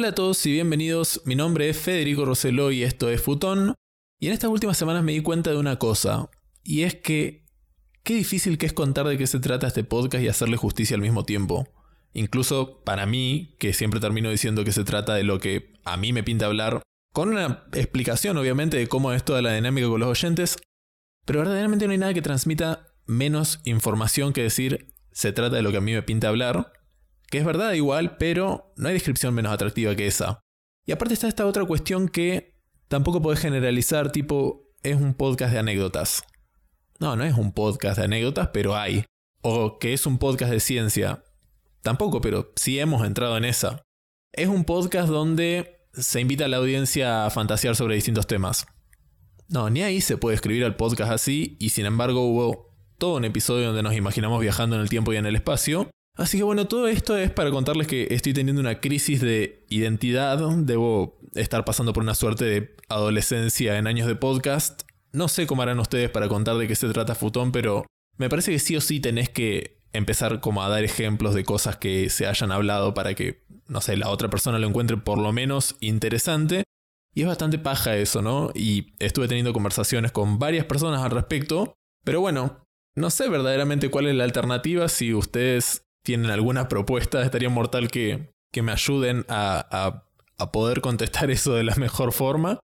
Hola a todos y bienvenidos. Mi nombre es Federico Roseló y esto es Futón. Y en estas últimas semanas me di cuenta de una cosa, y es que qué difícil que es contar de qué se trata este podcast y hacerle justicia al mismo tiempo. Incluso para mí, que siempre termino diciendo que se trata de lo que a mí me pinta hablar, con una explicación obviamente de cómo es toda la dinámica con los oyentes, pero verdaderamente no hay nada que transmita menos información que decir se trata de lo que a mí me pinta hablar, que es verdad igual, pero no hay descripción menos atractiva que esa. Y aparte está esta otra cuestión que tampoco podés generalizar tipo es un podcast de anécdotas. No, no es un podcast de anécdotas, pero hay. O que es un podcast de ciencia. Tampoco, pero sí hemos entrado en esa. Es un podcast donde se invita a la audiencia a fantasear sobre distintos temas. No, ni ahí se puede escribir al podcast así, y sin embargo hubo todo un episodio donde nos imaginamos viajando en el tiempo y en el espacio. Así que bueno, todo esto es para contarles que estoy teniendo una crisis de identidad, debo estar pasando por una suerte de adolescencia en años de podcast. No sé cómo harán ustedes para contar de qué se trata Futón, pero me parece que sí o sí tenés que empezar como a dar ejemplos de cosas que se hayan hablado para que, no sé, la otra persona lo encuentre por lo menos interesante. Y es bastante paja eso, ¿no? Y estuve teniendo conversaciones con varias personas al respecto. Pero bueno, no sé verdaderamente cuál es la alternativa. Si ustedes tienen alguna propuesta, estaría mortal que, que me ayuden a, a, poder contestar eso de la mejor forma.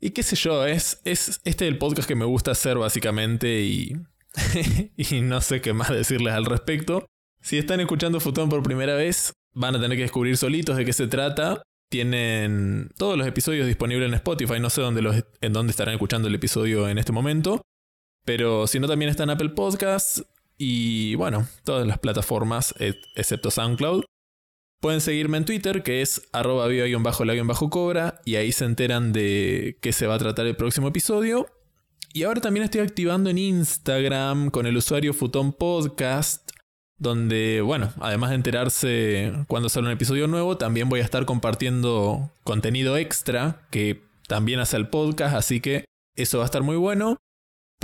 Y qué sé yo, es, es este el podcast que me gusta hacer básicamente y, y no sé qué más decirles al respecto. Si están escuchando Futón por primera vez, van a tener que descubrir solitos de qué se trata. Tienen todos los episodios disponibles en Spotify, no sé dónde los, en dónde estarán escuchando el episodio en este momento. Pero si no, también está en Apple Podcasts, y bueno, todas las plataformas excepto SoundCloud. Pueden seguirme en Twitter, que es arroba bajo bajo cobra, y ahí se enteran de qué se va a tratar el próximo episodio. Y ahora también estoy activando en Instagram con el usuario Futon Podcast, donde, bueno, además de enterarse cuando sale un episodio nuevo, también voy a estar compartiendo contenido extra que también hace el podcast, así que eso va a estar muy bueno.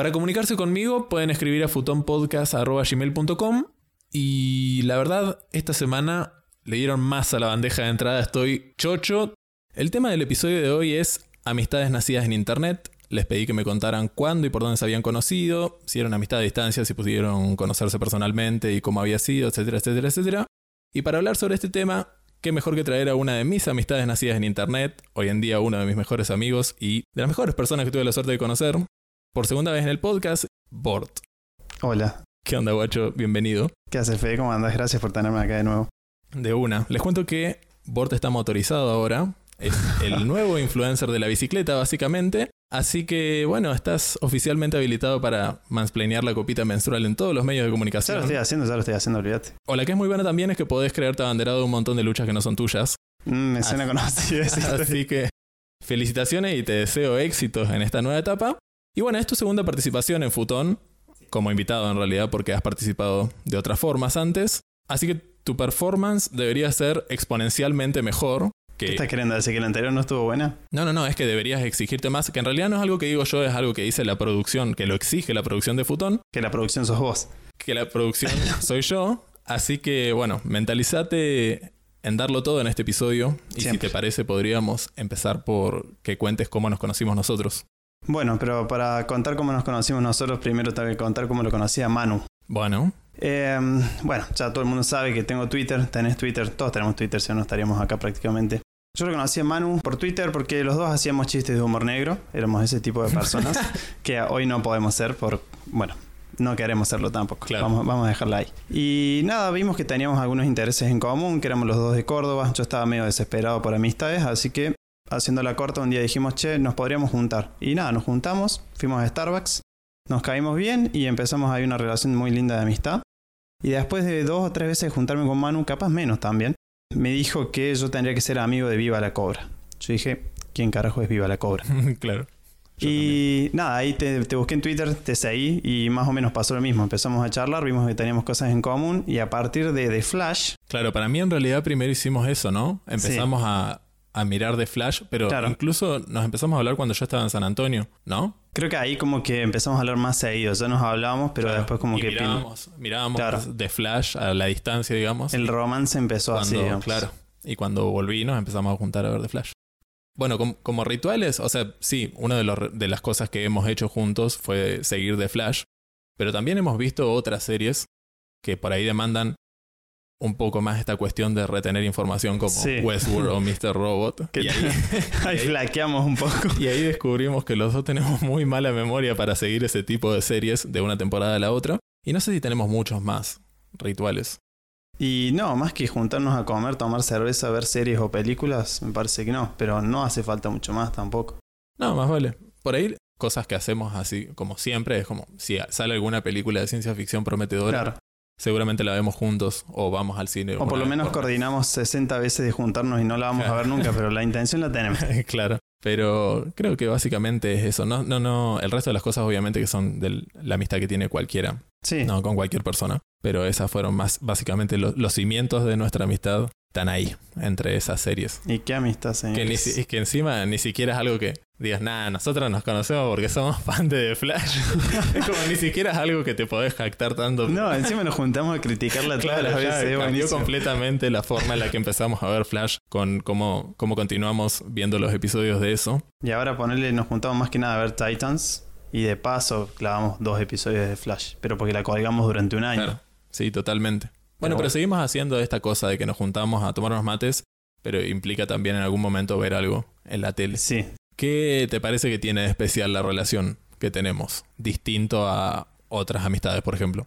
Para comunicarse conmigo pueden escribir a futonpodcast.gmail.com y la verdad, esta semana le dieron más a la bandeja de entrada, estoy chocho. El tema del episodio de hoy es amistades nacidas en Internet. Les pedí que me contaran cuándo y por dónde se habían conocido, si eran amistad a distancia, si pudieron conocerse personalmente y cómo había sido, etcétera, etcétera, etcétera. Y para hablar sobre este tema, qué mejor que traer a una de mis amistades nacidas en Internet, hoy en día uno de mis mejores amigos y de las mejores personas que tuve la suerte de conocer, por segunda vez en el podcast, Bort. Hola. ¿Qué onda, guacho? Bienvenido. ¿Qué haces, Fede? ¿Cómo andas? Gracias por tenerme acá de nuevo. De una. Les cuento que Bort está motorizado ahora. Es el nuevo influencer de la bicicleta, básicamente. Así que, bueno, estás oficialmente habilitado para mansplanear la copita menstrual en todos los medios de comunicación. Ya lo estoy haciendo, ya lo estoy haciendo, olvídate. O la que es muy buena también es que podés crearte abanderado de un montón de luchas que no son tuyas. Mm, me suena conocido. Así que, felicitaciones y te deseo éxitos en esta nueva etapa. Y bueno, es tu segunda participación en Futón, como invitado en realidad porque has participado de otras formas antes. Así que tu performance debería ser exponencialmente mejor. Que... ¿Qué estás queriendo decir que la anterior no estuvo buena? No, no, no, es que deberías exigirte más, que en realidad no es algo que digo yo, es algo que dice la producción, que lo exige la producción de Futón. Que la producción sos vos. Que la producción soy yo. Así que bueno, mentalizate en darlo todo en este episodio. Y si te parece, podríamos empezar por que cuentes cómo nos conocimos nosotros. Bueno, pero para contar cómo nos conocimos nosotros, primero tengo que contar cómo lo conocía Manu. Bueno. Em, bueno, ya todo el mundo sabe que tengo Twitter, tenés Twitter, todos tenemos Twitter, si no estaríamos acá prácticamente. Yo lo conocí a Manu por Twitter porque los dos hacíamos chistes de humor negro, éramos ese tipo de personas que hoy no podemos ser por, bueno, no queremos serlo tampoco. Vamos, vamos a dejarla ahí. Y nada, vimos que teníamos algunos intereses en común, que éramos los dos de Córdoba. Yo estaba medio desesperado por amistades, así que haciendo la corta, un día dijimos, che, nos podríamos juntar. Y nada, nos juntamos, fuimos a Starbucks, nos caímos bien y empezamos ahí una relación muy linda de amistad. Y después de dos o tres veces juntarme con Manu, capaz menos también, me dijo que yo tendría que ser amigo de Viva la Cobra. Yo dije, ¿quién carajo es Viva la Cobra? claro. Y nada, ahí te, te, busqué en Twitter, te seguí y más o menos pasó lo mismo. Empezamos a charlar, vimos que teníamos cosas en común y a partir de, de Flash. Claro, para mí en realidad primero hicimos eso, ¿no? Empezamos a, a mirar de Flash, pero incluso nos empezamos a hablar cuando yo estaba en San Antonio, ¿no? Creo que ahí como que empezamos a hablar más seguido, ya nos hablábamos, pero después como que... Mirábamos, mirábamos de Flash a la distancia, digamos. El romance empezó así, Claro. Y cuando volví nos empezamos a juntar a ver The Flash. Bueno, com- como rituales, o sea, sí, una de, los de las cosas que hemos hecho juntos fue seguir The Flash, pero también hemos visto otras series que por ahí demandan un poco más esta cuestión de retener información como Sí. Westworld o Mr. Robot. Que Y ahí, Ahí flaqueamos un poco. y ahí descubrimos que los dos tenemos muy mala memoria para seguir ese tipo de series de una temporada a la otra. Y no sé si tenemos muchos más rituales. Y no, más que juntarnos a comer, tomar cerveza, ver series o películas, me parece que no. Pero no hace falta mucho más tampoco. No, más vale. Por ahí, cosas que hacemos así, como siempre, es como si sale alguna película de ciencia ficción prometedora, Claro. Seguramente la vemos juntos o vamos al cine. O por lo menos coordinamos 60 veces de juntarnos y no la vamos a ver nunca, pero la intención la tenemos. claro. Pero creo que básicamente es eso. No, no, no. El resto de las cosas, obviamente, que son de la amistad que tiene cualquiera. Sí. No, con cualquier persona. Pero esas fueron más básicamente lo- los cimientos de nuestra amistad. Están ahí, entre esas series. Y qué amistad, Que, ni señores. si- es que encima ni siquiera es algo que digas, nada, nosotros nos conocemos porque somos fans de The Flash. es como ni siquiera es algo que te podés jactar tanto. No, encima nos juntamos a criticarla todas Claro, las veces. es cambió buenísimo. completamente la forma en la que empezamos a ver Flash con cómo, cómo continuamos viendo los episodios de eso. Y ahora ponerle, nos juntamos más que nada a ver Titans. Y de paso clavamos dos episodios de Flash. Pero porque la colgamos durante un año. Claro. Sí, totalmente. Bueno, Pero seguimos haciendo esta cosa de que nos juntamos a tomar unos mates, pero implica también en algún momento ver algo en la tele. Sí. ¿Qué te parece que tiene de especial la relación que tenemos? Distinto a otras amistades, por ejemplo.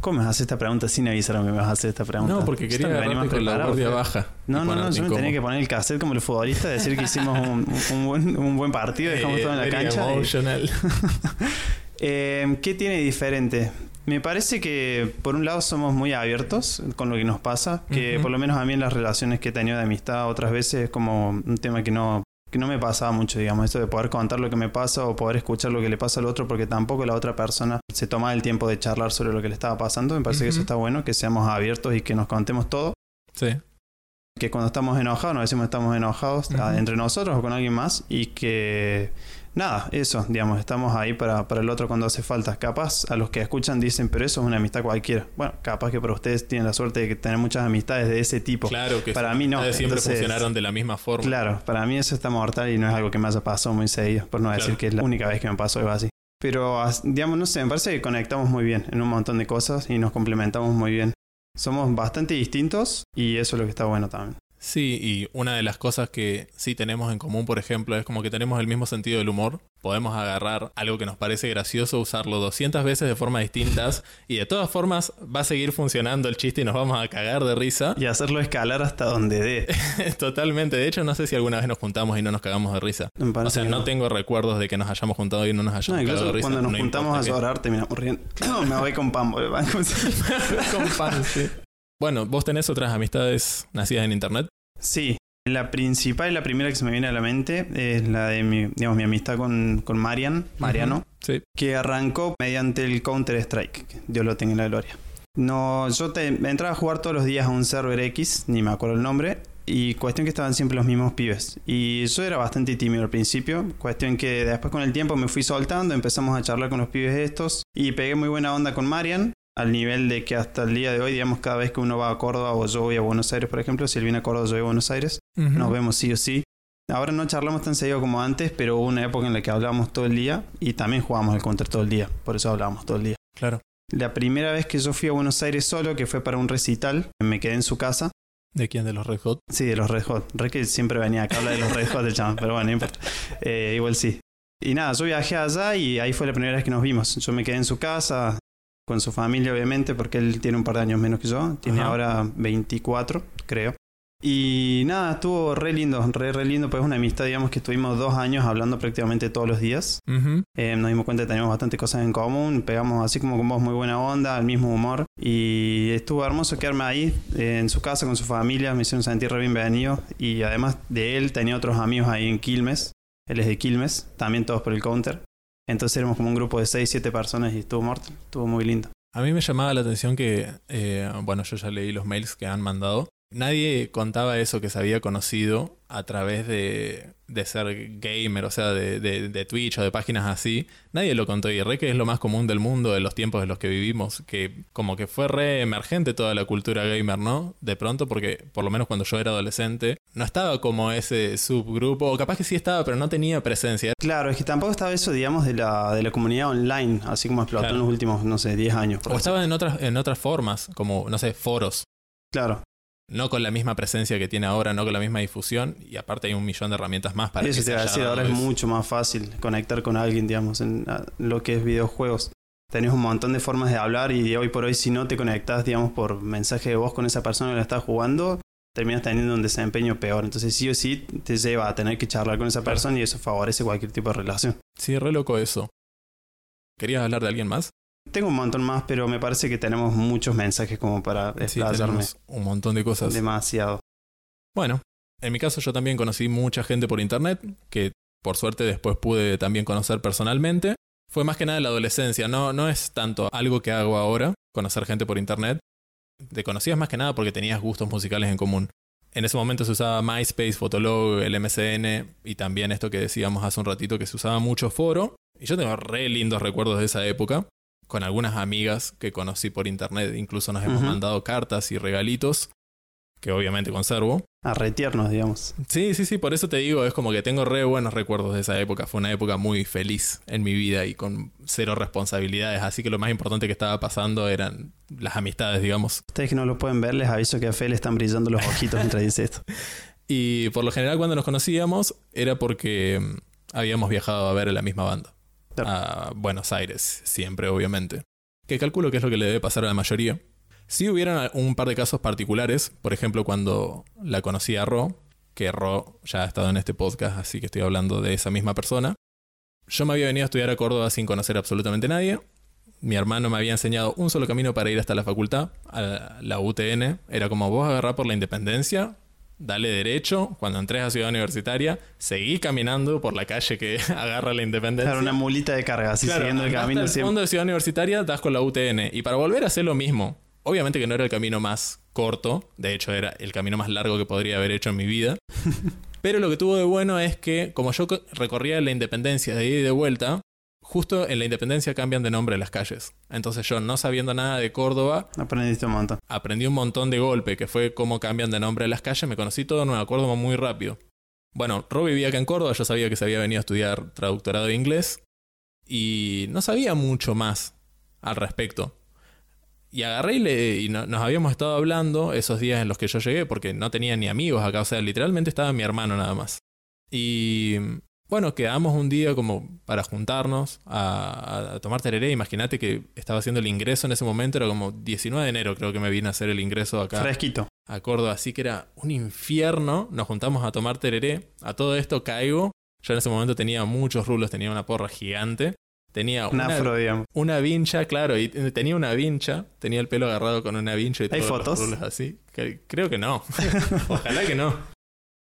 ¿Cómo me haces esta pregunta sin avisar que me vas a hacer esta pregunta? No, porque quería venía agarrarte con la guardia baja. No, no, no, yo me tenía que poner el cassette como el futbolista, decir que hicimos un, un buen, un buen partido, dejamos Eh, todo en la cancha. y-. Eh, ¿Qué tiene diferente? Me parece que por un lado somos muy abiertos con lo que nos pasa, que por lo menos a mí en las relaciones que he tenido de amistad otras veces es como un tema que no, que no me pasaba mucho, digamos, esto de poder contar lo que me pasa o poder escuchar lo que le pasa al otro porque tampoco la otra persona se toma el tiempo de charlar sobre lo que le estaba pasando. Me parece que eso está bueno, que seamos abiertos y que nos contemos todo. Sí. Que cuando estamos enojados, nos decimos que estamos enojados ah, entre nosotros o con alguien más y que nada, eso, digamos, estamos ahí para, para el otro cuando hace falta. Capaz a los que escuchan dicen, pero eso es una amistad cualquiera. Bueno, capaz que para ustedes tienen la suerte de que tener muchas amistades de ese tipo. Claro que Para mí no, siempre entonces- funcionaron de la misma forma. Claro, para mí eso está mortal y no es algo que me haya pasado muy seguido, por no Claro. decir que es la única vez que me pasó algo así. Pero, digamos, no sé, me parece que conectamos muy bien en un montón de cosas y nos complementamos muy bien. Somos bastante distintos y eso es lo que está bueno también. Sí, y una de las cosas que sí tenemos en común, por ejemplo, es como que tenemos el mismo sentido del humor. Podemos agarrar algo que nos parece gracioso, usarlo 200 veces de formas distintas y de todas formas va a seguir funcionando el chiste y nos vamos a cagar de risa. Y hacerlo escalar hasta donde dé. Totalmente. De hecho, no sé si alguna vez nos juntamos y no nos cagamos de risa. O sea, no tengo recuerdos de que nos hayamos juntado y no nos No, hayamos cagado de risa. cuando nos No juntamos a llorar terminamos riendo. No, me voy con Pambo. ¿eh? Con pan, sí. Bueno, vos tenés otras amistades nacidas en internet. Sí, la principal y la primera que se me viene a la mente es la de mi, digamos, mi amistad con, con Marian, Mariano. Sí. que arrancó mediante el Counter-Strike. Dios lo tenga en la gloria. No, yo te, entraba a jugar todos los días a un server X, ni me acuerdo el nombre, y cuestión que estaban siempre los mismos pibes. Y yo era bastante tímido al principio, cuestión que después con el tiempo me fui soltando, empezamos a charlar con los pibes estos, y pegué muy buena onda con Marian, al nivel de que hasta el día de hoy, digamos, cada vez que uno va a Córdoba o yo voy a Buenos Aires, por ejemplo, si él viene a Córdoba, yo voy a Buenos Aires, nos vemos sí o sí. Ahora no charlamos tan seguido como antes, pero hubo una época en la que hablábamos todo el día y también jugábamos el counter todo el día, por eso hablábamos todo el día. Claro. La primera vez que yo fui a Buenos Aires solo, que fue para un recital, me quedé en su casa. ¿De quién? ¿De los Red Hot? Sí, de los Red Hot. Re que siempre venía acá a hablar de los Red Hot el chaval, pero bueno, no importa. Eh, igual sí. Y nada, yo viajé allá y ahí fue la primera vez que nos vimos. Yo me quedé en su casa, con su familia obviamente, porque él tiene un par de años menos que yo. Tiene Ajá. ahora 24, creo. Y nada, estuvo re lindo, re, re lindo, pues es una amistad, digamos que estuvimos dos años hablando prácticamente todos los días. Ujú. Eh, nos dimos cuenta que teníamos bastante cosas en común, pegamos así como con vos muy buena onda, el mismo humor. Y estuvo hermoso quedarme ahí, eh, en su casa, con su familia, me hicieron sentir re bienvenido. Y además de él, tenía otros amigos ahí en Quilmes, él es de Quilmes, también todos por el counter. Entonces éramos como un grupo de 6, 7 personas y estuvo mortal, estuvo muy lindo. A mí me llamaba la atención que, eh, bueno, yo ya leí los mails que han mandado Nadie contaba eso que se había conocido a través de, de ser gamer, o sea, de, de, de, Twitch o de páginas así. Nadie lo contó y re que es lo más común del mundo de los tiempos en los que vivimos, que como que fue re emergente toda la cultura gamer, ¿no? De pronto, porque por lo menos cuando yo era adolescente, no estaba como ese subgrupo, o capaz que sí estaba, pero no tenía presencia. Claro, es que tampoco estaba eso, digamos, de la, de la comunidad online, así como explotó Claro. en los últimos, no sé, 10 años. por O así. estaba en otras, en otras formas, como, no sé, foros. Claro, No con la misma presencia que tiene ahora, no con la misma difusión, y aparte hay un millón de herramientas más para eso que te iba a decir, ahora es mucho más fácil conectar con alguien, digamos, en lo que es videojuegos. Tenés un montón de formas de hablar y hoy por hoy si no te conectas, digamos, por mensaje de voz con esa persona que la estás jugando, terminas teniendo un desempeño peor. Entonces sí o sí te lleva a tener que charlar con esa persona y eso favorece cualquier tipo de relación. Sí, re loco eso. ¿Querías hablar de alguien más? Tengo un montón más, pero me parece que tenemos muchos mensajes como para explayarme un montón de cosas. demasiado. Bueno, en mi caso yo también conocí mucha gente por internet, que por suerte después pude también conocer personalmente. Fue más que nada la adolescencia, no, no es tanto algo que hago ahora, conocer gente por internet. Te conocías más que nada porque tenías gustos musicales en común. En ese momento se usaba MySpace, Fotolog, el MSN y también esto que decíamos hace un ratito que se usaba mucho foro. Y yo tengo re lindos recuerdos de esa época, con algunas amigas que conocí por internet, incluso nos hemos mandado cartas y regalitos, que obviamente conservo. A retiernos, digamos. Sí, sí, sí, por eso te digo, es como que tengo re buenos recuerdos de esa época. Fue una época muy feliz en mi vida y con cero responsabilidades, así que lo más importante que estaba pasando eran las amistades, digamos. Ustedes que no lo pueden ver, les aviso que a Fe le están brillando los ojitos mientras dice esto. Y por lo general cuando nos conocíamos era porque mm, habíamos viajado a ver a la misma banda. A Buenos Aires, siempre, obviamente. Que calculo que es lo que le debe pasar a la mayoría. Si hubieran un par de casos particulares, por ejemplo cuando la conocí a Ro, que Ro ya ha estado en este podcast, así que estoy hablando de esa misma persona. Yo me había venido a estudiar a Córdoba sin conocer absolutamente nadie. Mi hermano me había enseñado un solo camino para ir hasta la facultad, a la UTN. Era como vos agarrá por la independencia, dale derecho, cuando entres a Ciudad Universitaria, seguí caminando por la calle que agarra la independencia. Claro, una mulita de carga, así Claro, siguiendo el camino hasta el siempre. fondo de Ciudad Universitaria, das con la UTN. Y para volver a hacer lo mismo, obviamente que no era el camino más corto, de hecho era el camino más largo que podría haber hecho en mi vida. Pero lo que tuvo de bueno es que, como yo co- recorría la Independencia de ida y de vuelta, justo en la Independencia cambian de nombre las calles. Entonces yo, no sabiendo nada de Córdoba, Aprendiste un montón. aprendí un montón de golpe, que fue cómo cambian de nombre las calles, me conocí todo Nueva Córdoba muy rápido. Bueno, Ro vivía acá en Córdoba, yo sabía que se había venido a estudiar traductorado de inglés y no sabía mucho más al respecto. Y agarré y, le- y no- nos habíamos estado hablando esos días en los que yo llegué, porque no tenía ni amigos acá, o sea, literalmente estaba mi hermano nada más. Y bueno, quedamos un día como para juntarnos a, a tomar tereré. Imagínate que estaba haciendo el ingreso en ese momento, era como 19 de enero creo que me vine a hacer el ingreso acá Fresquito. a Córdoba, así que era un infierno. Nos juntamos a tomar tereré. A todo esto caigo. Yo en ese momento tenía muchos rulos, tenía una porra gigante. Tenía Un una, afro, digamos. una vincha, claro, y tenía una vincha. Tenía el pelo agarrado con una vincha y ¿Hay todos los fotos? rulos así. Creo que no. Ojalá que no.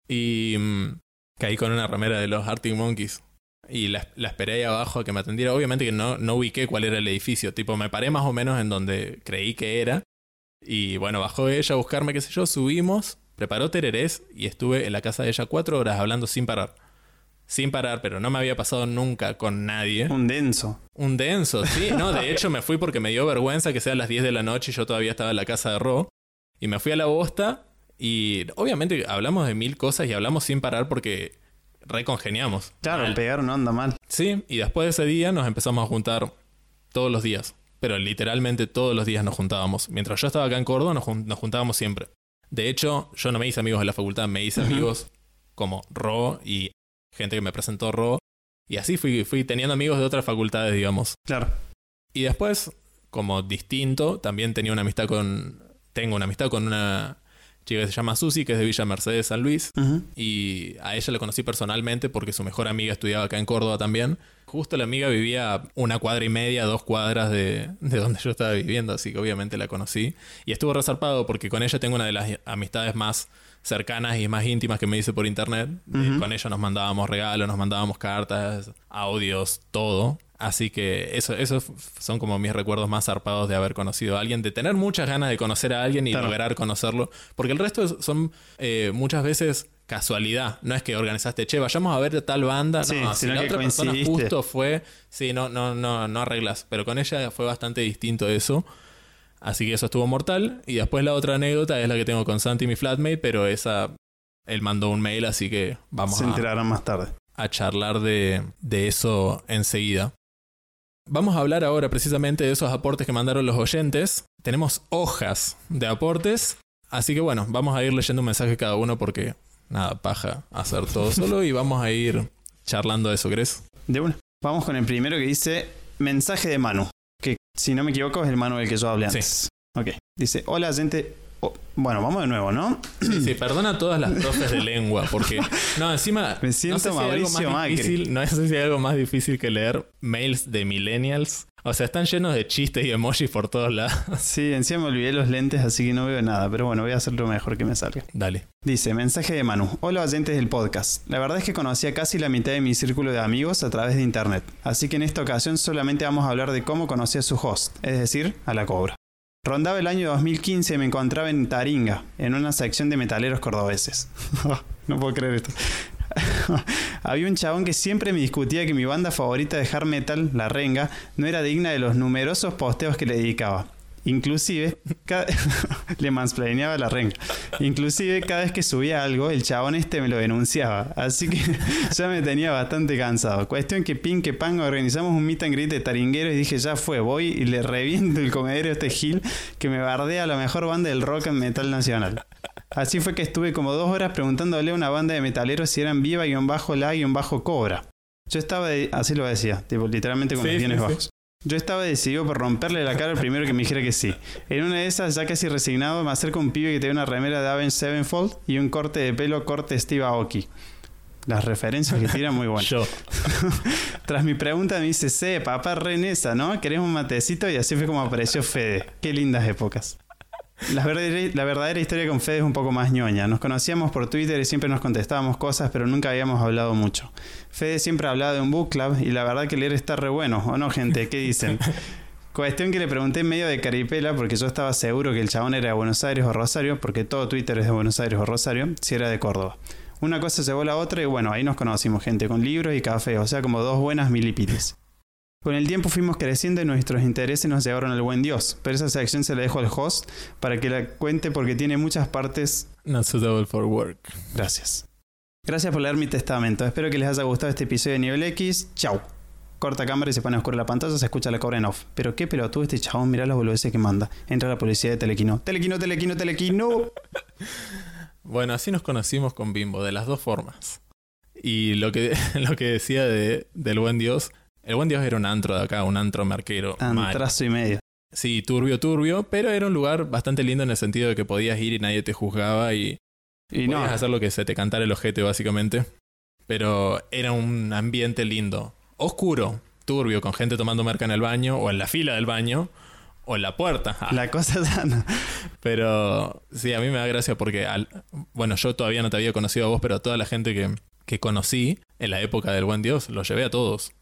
Y mm, caí con una remera de los Arctic Monkeys. Y la, la esperé ahí abajo a que me atendiera. Obviamente que no, no ubiqué cuál era el edificio. Tipo, me paré más o menos en donde creí que era. Y bueno, bajó ella a buscarme, qué sé yo, subimos, preparó tererés y estuve en la casa de ella cuatro horas hablando sin parar. Sin parar, pero no me había pasado nunca con nadie. Un denso. Un denso, sí. No, de hecho me fui porque me dio vergüenza que sea las 10 de la noche y yo todavía estaba en la casa de Ro. Y me fui a la bosta y obviamente hablamos de mil cosas y hablamos sin parar porque recongeniamos. Claro, Mal. pegar no anda mal. Sí, y después de ese día nos empezamos a juntar todos los días. Pero literalmente todos los días nos juntábamos. Mientras yo estaba acá en Córdoba, nos, jun- nos juntábamos siempre. De hecho, yo no me hice amigos de la facultad, me hice amigos como Ro y gente que me presentó Ro. Y así fui, fui teniendo amigos de otras facultades, digamos. Claro. Y después, como distinto, también tenía una amistad con. Tengo una amistad con una chica que se llama Susi, que es de Villa Mercedes, San Luis. Y a ella la conocí personalmente porque su mejor amiga estudiaba acá en Córdoba también. Justo la amiga vivía una cuadra y media, dos cuadras de, de donde yo estaba viviendo, así que obviamente la conocí. Y estuvo resarpado porque con ella tengo una de las amistades más cercanas y más íntimas que me hice por internet. Eh, con ella nos mandábamos regalos, nos mandábamos cartas, audios, todo. Así que eso, esos son como mis recuerdos más zarpados de haber conocido a alguien, de tener muchas ganas de conocer a alguien y Claro. lograr conocerlo. Porque el resto es- son eh, muchas veces casualidad. No es que organizaste, che, vayamos a ver tal banda. Sí, no, si la que otra persona justo fue. Sí, no, no, no, no arreglas. Pero con ella fue bastante distinto eso. Así que eso estuvo mortal. Y después la otra anécdota es la que tengo con Santi, mi flatmate, pero esa. Él mandó un mail, así que vamos Se a, enterarán más tarde. a charlar de, de eso enseguida. Vamos a hablar ahora precisamente de esos aportes que mandaron los oyentes. Tenemos hojas de aportes, así que bueno, vamos a ir leyendo un mensaje cada uno porque nada, paja hacer todo solo y vamos a ir charlando de eso, ¿crees? De una. Vamos con el primero que dice mensaje de Manu. Que si no me equivoco es el Manu del que yo hablé Sí. antes. Ok. Dice, hola gente. Oh, bueno, vamos de nuevo, ¿no? Sí, sí, perdona a todas las profes de lengua porque no, encima Me no siento sé si hay algo más difícil, no sé si hay algo más difícil que leer mails de millennials. O sea, están llenos de chistes y emojis por todos lados. Sí, encima me olvidé los lentes, así que no veo nada. Pero bueno, voy a hacer lo mejor que me salga. Dale. Dice, mensaje de Manu. Hola oyentes del podcast. La verdad es que conocí a casi la mitad de mi círculo de amigos a través de internet. Así que en esta ocasión solamente vamos a hablar de cómo conocí a su host, es decir, a la cobra. Rondaba el año 2015 y me encontraba en Taringa, en una sección de metaleros cordobeses. no puedo creer esto. Había un chabón que siempre me discutía que mi banda favorita de hard metal, La Renga, no era digna de los numerosos posteos que le dedicaba. Inclusive, cada... le mansplaineaba la renga. Inclusive, cada vez que subía algo, el chabón este me lo denunciaba. Así que ya me tenía bastante cansado. Cuestión que pin que organizamos un meet and greet de taringueros y dije, ya fue, voy y le reviento el comedero a este Gil que me bardea a la mejor banda del rock and metal nacional. Así fue que estuve como dos horas preguntándole a una banda de metaleros si eran viva-la-cobra. Yo estaba, de- así lo decía, tipo, literalmente con Sí, los bienes sí, sí. bajos. Yo estaba decidido por romperle la cara al primero que me dijera que sí. En una de esas, ya casi resignado, me acerca un pibe que tiene una remera de Avenged Sevenfold y un corte de pelo corte Steve Aoki. Las referencias que tiran muy buenas. Yo. Tras mi pregunta me dice, sé, papá, re en esa, ¿no? ¿Querés un matecito? Y así fue como apareció Fede. Qué lindas épocas. La verdadera, la verdadera historia con Fede es un poco más ñoña. Nos conocíamos por Twitter y siempre nos contestábamos cosas, pero nunca habíamos hablado mucho. Fede siempre hablaba de un book club y la verdad que leer está re bueno, ¿o no, gente? ¿Qué dicen? Cuestión que le pregunté en medio de caripela, porque yo estaba seguro que el chabón era de Buenos Aires o Rosario, porque todo Twitter es de Buenos Aires o Rosario, si era de Córdoba. Una cosa llevó a la otra y bueno, ahí nos conocimos, gente, con libros y café, o sea, como dos buenas milipites. Con el tiempo fuimos creciendo y nuestros intereses nos llevaron al buen Dios, pero esa sección se la dejo al host para que la cuente porque tiene muchas partes. Not suitable for work. Gracias. Gracias por leer mi testamento. Espero que les haya gustado este episodio de Nivel X. Chau. Corta cámara y se pone oscura la pantalla, se escucha la cobra en off. Pero qué pelotudo este chabón, mirá las boludeces que manda. Entra la policía de Telequino. Telequino, Telequino, Telequino. Bueno, así nos conocimos con Bimbo, de las dos formas. Y lo que, lo que decía de, del buen Dios, el buen Dios era un antro de acá, un antro marquero. mal. Antrazo y medio. Sí, turbio, turbio, pero era un lugar bastante lindo en el sentido de que podías ir y nadie te juzgaba y Y no, podías hacer lo que se te cantara el ojete, básicamente. Pero era un ambiente lindo. Oscuro, turbio, con gente tomando merca en el baño, o en la fila del baño, o en la puerta. Ah, la cosa sana. Pero sí, a mí me da gracia porque, al- bueno, yo todavía no te había conocido a vos, pero a toda la gente que, que conocí en la época del buen Dios, los llevé a todos.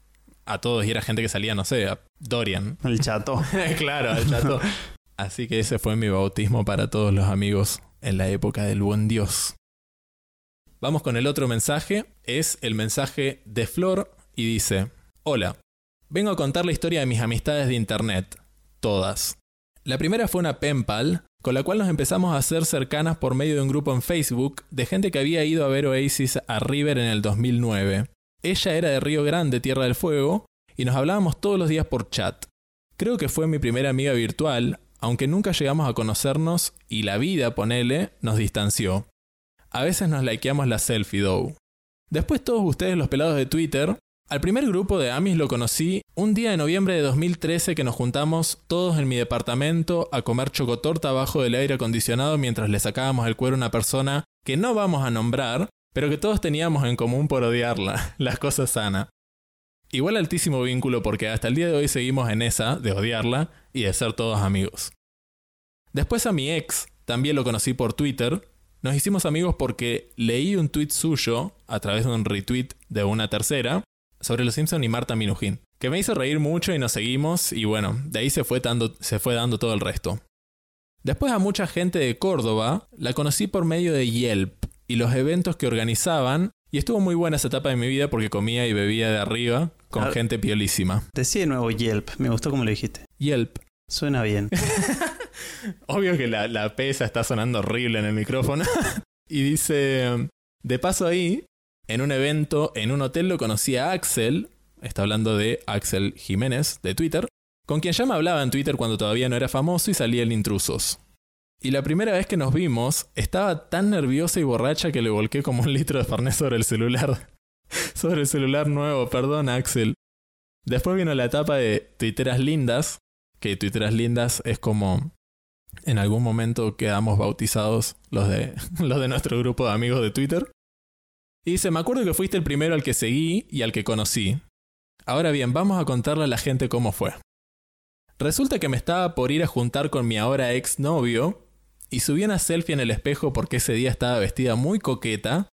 A todos, y era gente que salía, no sé, a Dorian. El chato. claro, al chato. Así que ese fue mi bautismo para todos los amigos en la época del buen Dios. Vamos con el otro mensaje. Es el mensaje de Flor y dice: Hola, vengo a contar la historia de mis amistades de internet. Todas. La primera fue una penpal, con la cual nos empezamos a hacer cercanas por medio de un grupo en Facebook de gente que había ido a ver Oasis a River en el 2009. Ella era de Río Grande, Tierra del Fuego, y nos hablábamos todos los días por chat. Creo que fue mi primera amiga virtual, aunque nunca llegamos a conocernos y la vida, ponele, nos distanció. A veces nos likeamos la selfie, though. Después todos ustedes los pelados de Twitter, al primer grupo de Amis lo conocí un día de noviembre de 2013 que nos juntamos todos en mi departamento a comer chocotorta abajo del aire acondicionado mientras le sacábamos el cuero a una persona que no vamos a nombrar, pero que todos teníamos en común por odiarla, las cosas sana. Igual altísimo vínculo porque hasta el día de hoy seguimos en esa de odiarla y de ser todos amigos. Después a mi ex, también lo conocí por Twitter. Nos hicimos amigos porque leí un tweet suyo a través de un retweet de una tercera sobre los Simpson y Marta Minujín, que me hizo reír mucho y nos seguimos y bueno, de ahí se fue dando, se fue dando todo el resto. Después a mucha gente de Córdoba la conocí por medio de Yelp y los eventos que organizaban y estuvo muy buena esa etapa de mi vida porque comía y bebía de arriba con Ah. gente piolísima. Decí de nuevo Yelp. Me gustó como lo dijiste. Yelp. Suena bien. Obvio que la, la pesa está sonando horrible en el micrófono. y dice, de paso ahí, en un evento, en un hotel lo conocí a Axel, está hablando de Axel Jiménez de Twitter, con quien ya me hablaba en Twitter cuando todavía no era famoso y salía en Intrusos. Y la primera vez que nos vimos, estaba tan nerviosa y borracha que le volqué como un litro de Fernet sobre el celular. sobre el celular nuevo, perdón Axel. Después vino la etapa de Twitteras lindas, que Twitteras lindas es como en algún momento quedamos bautizados los de, los de nuestro grupo de amigos de Twitter. Y dice, me acuerdo que fuiste el primero al que seguí y al que conocí. Ahora bien, vamos a contarle a la gente cómo fue. Resulta que me estaba por ir a juntar con mi ahora ex novio y subí una selfie en el espejo porque ese día estaba vestida muy coqueta.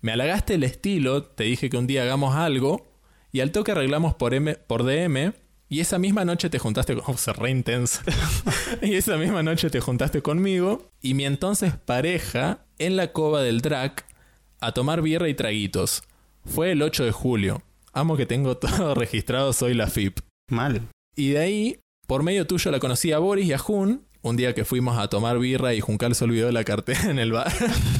Me halagaste el estilo, te dije que un día hagamos algo y al toque arreglamos por, M, por DM y esa misma noche te juntaste con... Oh, se re intenso. y esa misma noche te juntaste conmigo y mi entonces pareja en la cova del drag a tomar birra y traguitos. Fue el 8 de julio. Amo que tengo todo registrado, soy la FIP. Mal. Y de ahí, por medio tuyo la conocí a Boris y a Jun. Un día que fuimos a tomar birra y Juncal se olvidó de la cartera en el bar.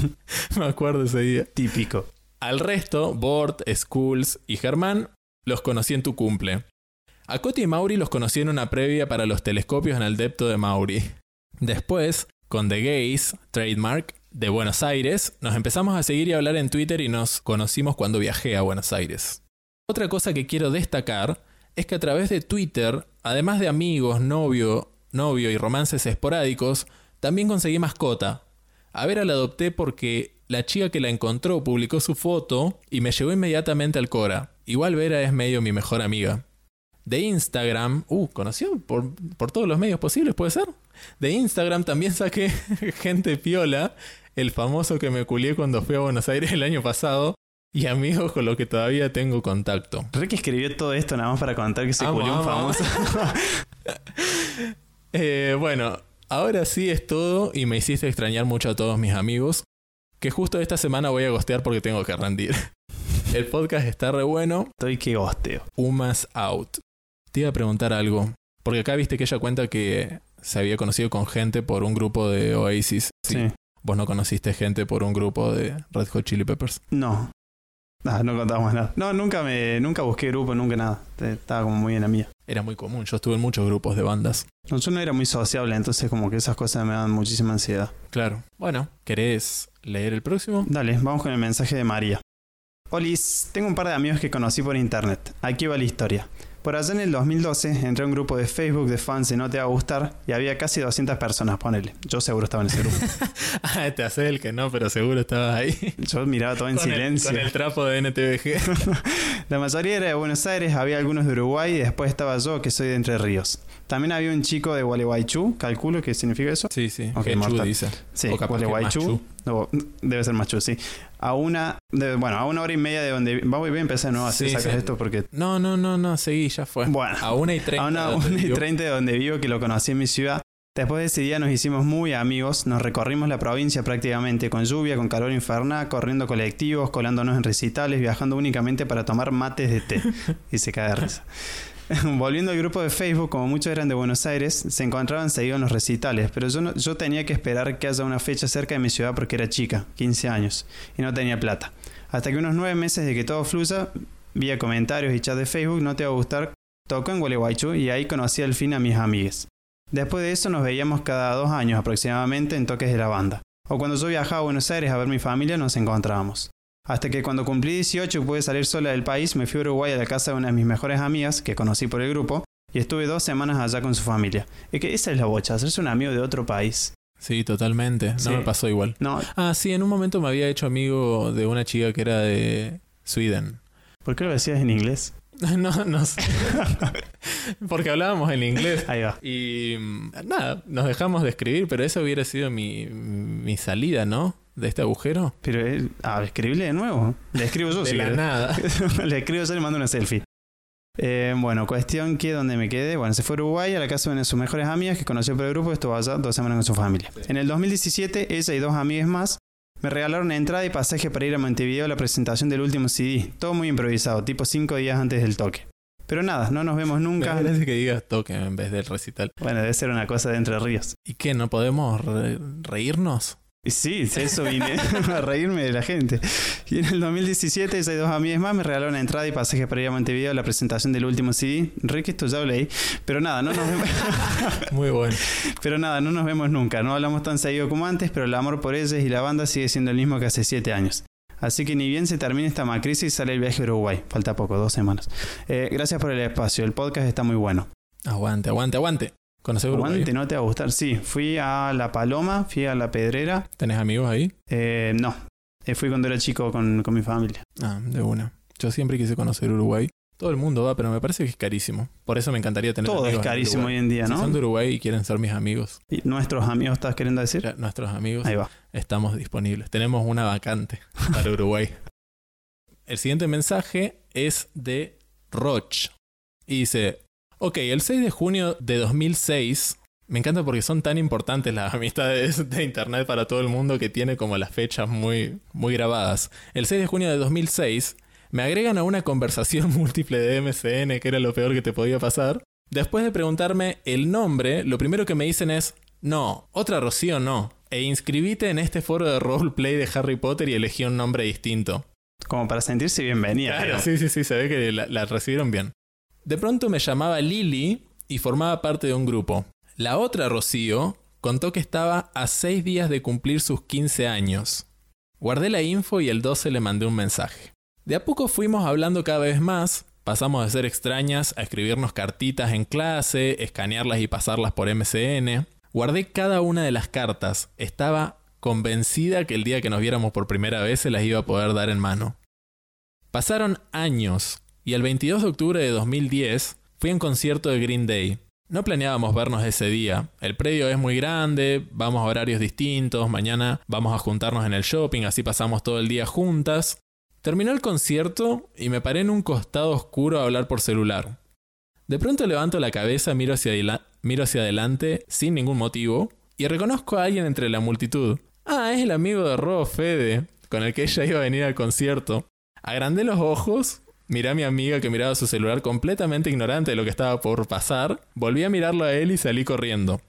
Me acuerdo ese día. Típico. Al resto, Bort, Schools y Germán, los conocí en tu cumple. A Coti y Mauri los conocí en una previa para los telescopios en el depto de Mauri. Después, con The Gays, trademark, de Buenos Aires, nos empezamos a seguir y hablar en Twitter y nos conocimos cuando viajé a Buenos Aires. Otra cosa que quiero destacar es que a través de Twitter, además de amigos, novio, novio y romances esporádicos, también conseguí mascota. A Vera la adopté porque la chica que la encontró publicó su foto y me llevó inmediatamente al Cora. Igual Vera es medio mi mejor amiga. De Instagram, uh, conoció por, por todos los medios posibles, ¿puede ser? De Instagram también saqué gente piola, el famoso que me culié cuando fui a Buenos Aires el año pasado, y amigos con los que todavía tengo contacto. Ricky escribió todo esto nada más para contar que se Amo, culió un amo, famoso. Eh, bueno, ahora sí es todo y me hiciste extrañar mucho a todos mis amigos, que justo esta semana voy a gostear porque tengo que rendir. El podcast está re bueno, Estoy que gosteo. Umas out. Te iba a preguntar algo, porque acá viste que ella cuenta que se había conocido con gente por un grupo de Oasis. Sí. Vos no conociste gente por un grupo de Red Hot Chili Peppers. No. Ah, no contamos nada. No, nunca me, nunca busqué grupo, nunca nada. Estaba como muy en la mía. Era muy común, yo estuve en muchos grupos de bandas. No, yo no era muy sociable, entonces como que esas cosas me dan muchísima ansiedad. Claro. Bueno, ¿querés leer el próximo? Dale, vamos con el mensaje de María. Olis, tengo un par de amigos que conocí por internet. Aquí va la historia. Por allá en el 2012 entré a un grupo de Facebook de fans de No Te Va a Gustar y había casi 200 personas, ponele. Yo seguro estaba en ese grupo. Ah, te hace el que no, pero seguro estabas ahí. Yo miraba todo en Con el- silencio. con el trapo de NTVG. La mayoría era de Buenos Aires, había algunos de Uruguay y después estaba yo que soy de Entre Ríos. También había un chico de Gualeguaychú, calculo que significa eso. Sí, sí. Ok, Genchu mortal. dice. Sí, O Gualeguaychú. Debe ser Machu, sí. A una, de- bueno, a una hora y media de donde... Vamos, voy a empezar de nuevo así Sí, sacas sí. esto porque... No, no, no, no, seguí, ya fue. Bueno. A una y treinta. A una, una y treinta de donde vivo, que lo conocí en mi ciudad. Después de ese día nos hicimos muy amigos, nos recorrimos la provincia prácticamente, con lluvia, con calor infernal, corriendo colectivos, colándonos en recitales, viajando únicamente para tomar mates de té. Y se cae de risa. Volviendo al grupo de Facebook, como muchos eran de Buenos Aires, se encontraban seguidos en los recitales, pero yo, yo tenía que esperar que haya una fecha cerca de mi ciudad porque era chica, 15 años, y no tenía plata. Hasta que unos nueve meses de que todo fluya, vía comentarios y chat de Facebook, no te va a gustar, tocó en Gualeguaychú y ahí conocí al fin a mis amigues. Después de eso nos veíamos cada dos años aproximadamente en toques de la banda. O cuando yo viajaba a Buenos Aires a ver mi familia nos encontrábamos. Hasta que cuando cumplí 18 y pude salir sola del país, me fui a Uruguay a la casa de una de mis mejores amigas, que conocí por el grupo, y estuve dos semanas allá con su familia. Es que esa es la bocha, hacerse un amigo de otro país. Sí, totalmente. No Sí. me pasó igual. No, Ah, sí, en un momento me había hecho amigo de una chica que era de Sweden. ¿por qué lo decías en inglés? no, no sé. Porque hablábamos en inglés. Ahí va. Y mm, nada, nos dejamos de escribir, pero esa hubiera sido mi, mi salida, ¿no? De este agujero. Pero, eh, ah, escribirle de nuevo. Le escribo yo De si la nada. Le escribo yo y le mando una selfie. Eh, bueno, cuestión que donde me quedé, bueno, se fue a Uruguay a la casa de una de sus mejores amigas que conoció por el grupo, estuvo allá dos semanas con su familia. En el 2017, ella y dos amigas más me regalaron entrada y pasaje para ir a Montevideo a la presentación del último CD. Todo muy improvisado, tipo cinco días antes del toque. Pero nada, no nos vemos Me nunca. parece que digas toque en vez del recital. Bueno, debe ser una cosa de Entre Ríos. ¿Y qué? ¿No podemos re- reírnos? Y Sí, eso vine a reírme de la gente. Y en el 2017, esas dos amigas más me regalaron entrada y pasaje para ir a Montevideo a la presentación del último CD. Ricky, esto ya lo leí. Pero nada, no nos vemos, Muy bueno. pero nada, no nos vemos nunca. No hablamos tan seguido como antes, pero el amor por ellas y la banda sigue siendo el mismo que hace siete años. Así que ni bien se termine esta macrisis, sale el viaje a Uruguay. Falta poco, dos semanas. Eh, gracias por el espacio. El podcast está muy bueno. Aguante, aguante, aguante. ¿Conoces Uruguay? Aguante, no te va a gustar. Sí, fui a La Paloma, fui a La Pedrera. ¿Tenés amigos ahí? Eh, no, Eh, fui cuando era chico con, con mi familia. Ah, de una. Yo siempre quise conocer Uruguay. Todo el mundo va, pero me parece que es carísimo. Por eso me encantaría tener Todo es amigos carísimo hoy en día, Si son ¿no? de Uruguay y quieren ser mis amigos, Y nuestros amigos, ¿estás queriendo decir? ya nuestros amigos, Ahí va. estamos disponibles. Tenemos una vacante para Uruguay. El siguiente mensaje es de Roch. Y dice, ok, el 6 de junio de 2006, me encanta porque son tan importantes las amistades de Internet para todo el mundo que tiene como las fechas muy, muy grabadas. El 6 de junio de 2006, me agregan a una conversación múltiple de MCN, que era lo peor que te podía pasar. Después de preguntarme el nombre, lo primero que me dicen es, no, otra Rocío no. E inscribite en este foro de roleplay de Harry Potter y elegí un nombre distinto. Como para sentirse bienvenida. Claro, sí, sí, sí, se ve que la, la recibieron bien. De pronto me llamaba Lily y formaba parte de un grupo. La otra Rocío contó que estaba a 6 días de cumplir sus 15 años. Guardé la info y el 12 le mandé un mensaje. De a poco fuimos hablando cada vez más, pasamos de ser extrañas a escribirnos cartitas en clase, escanearlas y pasarlas por MCN. Guardé cada una de las cartas, estaba convencida que el día que nos viéramos por primera vez se las iba a poder dar en mano. Pasaron años y el 22 de octubre de 2010 fui a un concierto de Green Day. No planeábamos vernos ese día. El predio es muy grande, vamos a horarios distintos, mañana vamos a juntarnos en el shopping, así pasamos todo el día juntas. Terminó el concierto y me paré en un costado oscuro a hablar por celular. De pronto levanto la cabeza, miro hacia, miro hacia adelante sin ningún motivo y reconozco a alguien entre la multitud. Ah, es el amigo de Ro, Fede, con el que ella iba a venir al concierto. Agrandé los ojos, miré a mi amiga que miraba su celular completamente ignorante de lo que estaba por pasar, volví a mirarlo a él y salí corriendo.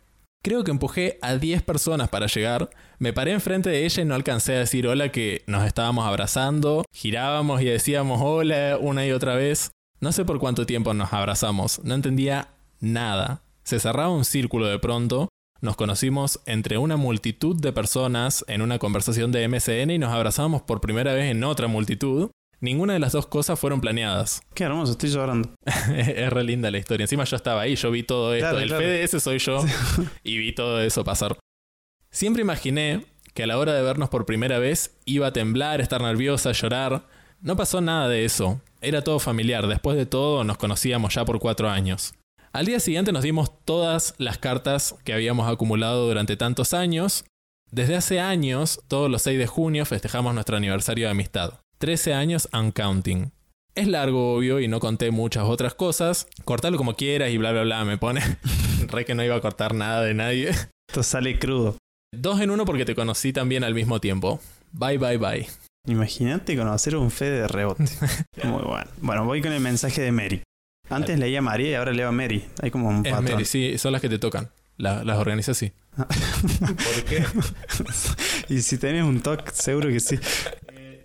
Creo que empujé a 10 personas para llegar, me paré enfrente de ella y no alcancé a decir hola que nos estábamos abrazando, girábamos y decíamos hola una y otra vez. No sé por cuánto tiempo nos abrazamos, no entendía nada. Se cerraba un círculo de pronto, nos conocimos entre una multitud de personas en una conversación de MSN y nos abrazamos por primera vez en otra multitud. Ninguna de las dos cosas fueron planeadas. Qué hermoso, estoy llorando. es re linda la historia. Encima yo estaba ahí, yo vi todo esto. Claro, el claro. Soy yo y vi todo eso pasar. Siempre imaginé que a la hora de vernos por primera vez iba a temblar, estar nerviosa, llorar. No pasó nada de eso. Era todo familiar. Después de todo nos conocíamos ya por cuatro años. Al día siguiente nos dimos todas las cartas que habíamos acumulado durante tantos años. Desde hace años, todos los 6 de junio festejamos nuestro aniversario de amistad. 13 años and counting. Es largo, obvio, y no conté muchas otras cosas. Cortalo como quieras y bla, bla, bla. Me pone re que no iba a cortar nada de nadie. Esto sale crudo. Dos en uno porque te conocí también al mismo tiempo. Bye, bye, bye. Imagínate conocer a un Fede de rebote. Muy bueno. Bueno, voy con el mensaje de Mary. Antes leía a María y ahora leo a Mary. Hay como un Es patrón. Mary, sí, son las que te tocan. La- las organizas así. ¿Por qué? y si tenés un toque, seguro que sí.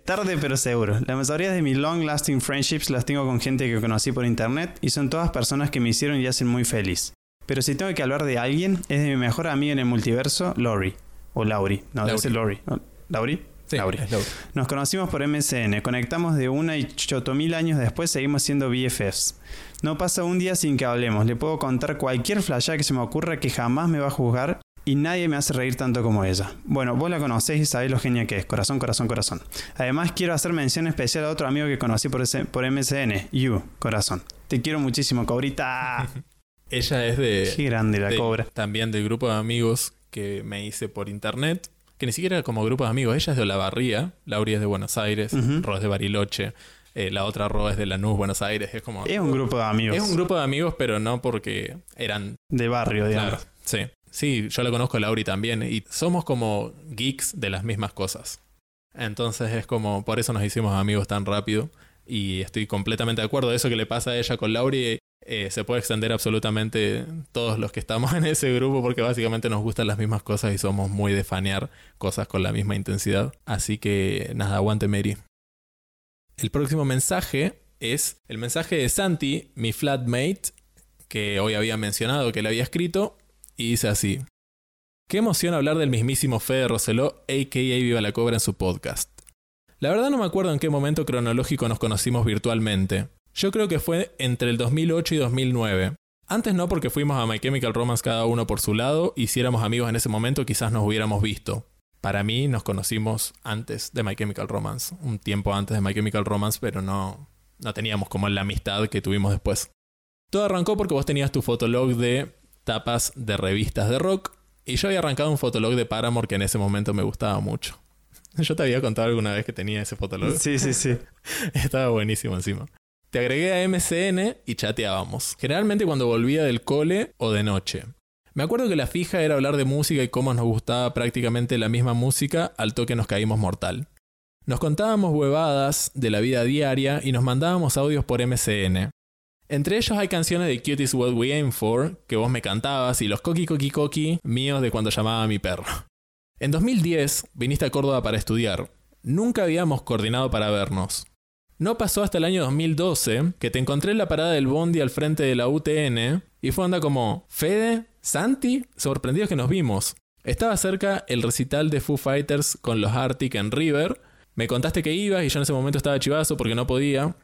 Tarde pero seguro. La mayoría de mis long lasting friendships las tengo con gente que conocí por internet y son todas personas que me hicieron y hacen muy feliz. Pero si tengo que hablar de alguien, es de mi mejor amiga en el multiverso, Lori. O Lauri. No, debe Lauri. ser Lori. ¿Lauri? Sí, Lauri. es Lauri. Nos conocimos por MSN, conectamos de una y chotomil años después seguimos siendo BFFs. No pasa un día sin que hablemos, le puedo contar cualquier flash que se me ocurra que jamás me va a juzgar y nadie me hace reír tanto como ella. Bueno, vos la conocés y sabés lo genial que es. Corazón, corazón, corazón. Además, quiero hacer mención especial a otro amigo que conocí por, ese, por MSN. You, corazón. Te quiero muchísimo, Cobrita. Ella es de. Qué grande la de- cobra. También del grupo de amigos que me hice por internet. Que ni siquiera era como grupo de amigos. Ella es de Olavarría. Lauri es de Buenos Aires. Ro es de Bariloche. eh, la otra Ro es de Lanús, Buenos Aires. Es como. Es un grupo de amigos. Es un grupo de amigos, pero no porque eran. de barrio, digamos. Claro, sí. Sí, yo la conozco a Lauri también. Y somos como geeks de las mismas cosas. Entonces es como. Por eso nos hicimos amigos tan rápido. Y estoy completamente de acuerdo. Eso que le pasa a ella con Lauri eh, se puede extender absolutamente todos los que estamos en ese grupo porque básicamente nos gustan las mismas cosas y somos muy de fanear cosas con la misma intensidad. Así que nada, aguante Mary. El próximo mensaje es el mensaje de Santi, mi flatmate, que hoy había mencionado que le había escrito, y dice así. Qué emoción hablar del mismísimo Fede Roseló, a.k.a. Viva la Cobra en su podcast. La verdad no me acuerdo en qué momento cronológico nos conocimos virtualmente. Yo creo que fue entre el 2008 y 2009. Antes no porque fuimos a My Chemical Romance cada uno por su lado y si éramos amigos en ese momento quizás nos hubiéramos visto. Para mí nos conocimos antes de My Chemical Romance, un tiempo antes de My Chemical Romance, pero no, no teníamos como la amistad que tuvimos después. Todo arrancó porque vos tenías tu fotolog de tapas de revistas de rock y yo había arrancado un fotolog de Paramore que en ese momento me gustaba mucho. Yo te había contado alguna vez que tenía ese fotolog. Sí, sí, sí. Estaba buenísimo encima. Te agregué a MCN y chateábamos. Generalmente cuando volvía del cole o de noche. Me acuerdo que la fija era hablar de música y cómo nos gustaba prácticamente la misma música al toque nos caímos mortal. Nos contábamos huevadas de la vida diaria y nos mandábamos audios por MCN. Entre ellos hay canciones de Cute is What We Aim For, que vos me cantabas, y los coqui coqui coqui míos de cuando llamaba a mi perro. En 2010 viniste a Córdoba para estudiar. Nunca habíamos coordinado para vernos. No pasó hasta el año 2012 que te encontré en la parada del Bondi al frente de la UTN y fue onda como, Fede, Santi, sorprendidos que nos vimos. Estaba cerca el recital de Foo Fighters con los Arctic en River. Me contaste que ibas y yo en ese momento estaba chivazo porque no podía.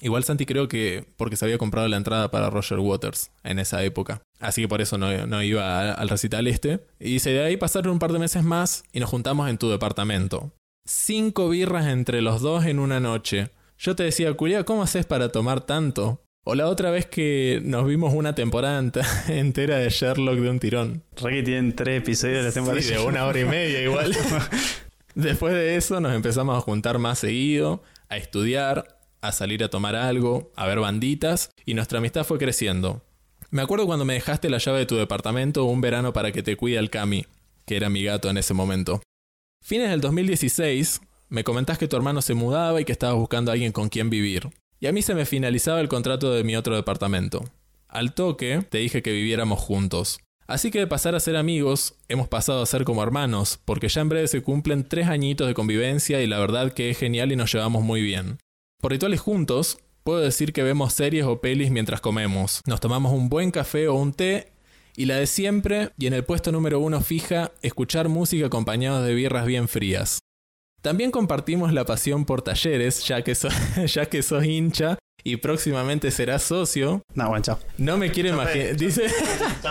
Igual Santi creo que porque se había comprado la entrada para Roger Waters en esa época. Así que por eso no, no iba a- al recital este. Y dice, de ahí pasaron un par de meses más y nos juntamos en tu departamento. Cinco birras entre los dos en una noche. Yo te decía, Curia, ¿cómo haces para tomar tanto? O la otra vez que nos vimos una temporada ent- entera de Sherlock de un tirón. Re que tienen tres episodios de la temporada. Sí, de una hora y media igual. Después de eso nos empezamos a juntar más seguido, a estudiar, a salir a tomar algo, a ver banditas, y nuestra amistad fue creciendo. Me acuerdo cuando me dejaste la llave de tu departamento un verano para que te cuide al Cami, que era mi gato en ese momento. Fines del 2016, me comentás que tu hermano se mudaba y que estabas buscando a alguien con quien vivir. Y a mí se me finalizaba el contrato de mi otro departamento. Al toque, te dije que viviéramos juntos. Así que de pasar a ser amigos, hemos pasado a ser como hermanos, porque ya en breve se cumplen tres añitos de convivencia y la verdad que es genial y nos llevamos muy bien. Por rituales juntos, puedo decir que vemos series o pelis mientras comemos. Nos tomamos un buen café o un té y la de siempre, y en el puesto número uno fija, escuchar música acompañados de birras bien frías. También compartimos la pasión por talleres, ya que, so- ya que sos hincha y próximamente serás socio. No, bueno, chao. No me quiero imaginar. Dice.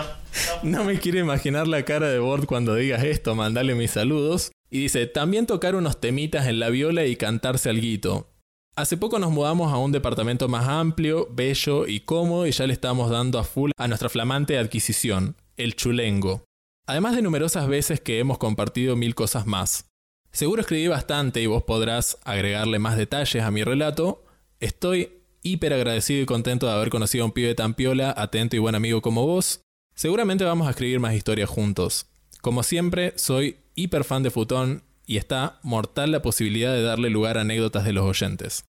no me quiero imaginar la cara de Bord cuando digas esto, mandale mis saludos. Y dice: también tocar unos temitas en la viola y cantarse alguito. Hace poco nos mudamos a un departamento más amplio, bello y cómodo y ya le estamos dando a full a nuestra flamante adquisición, el chulengo. Además de numerosas veces que hemos compartido mil cosas más. Seguro escribí bastante y vos podrás agregarle más detalles a mi relato. Estoy hiper agradecido y contento de haber conocido a un pibe tan piola, atento y buen amigo como vos. Seguramente vamos a escribir más historias juntos. Como siempre, soy hiper fan de Futón y está mortal la posibilidad de darle lugar a anécdotas de los oyentes.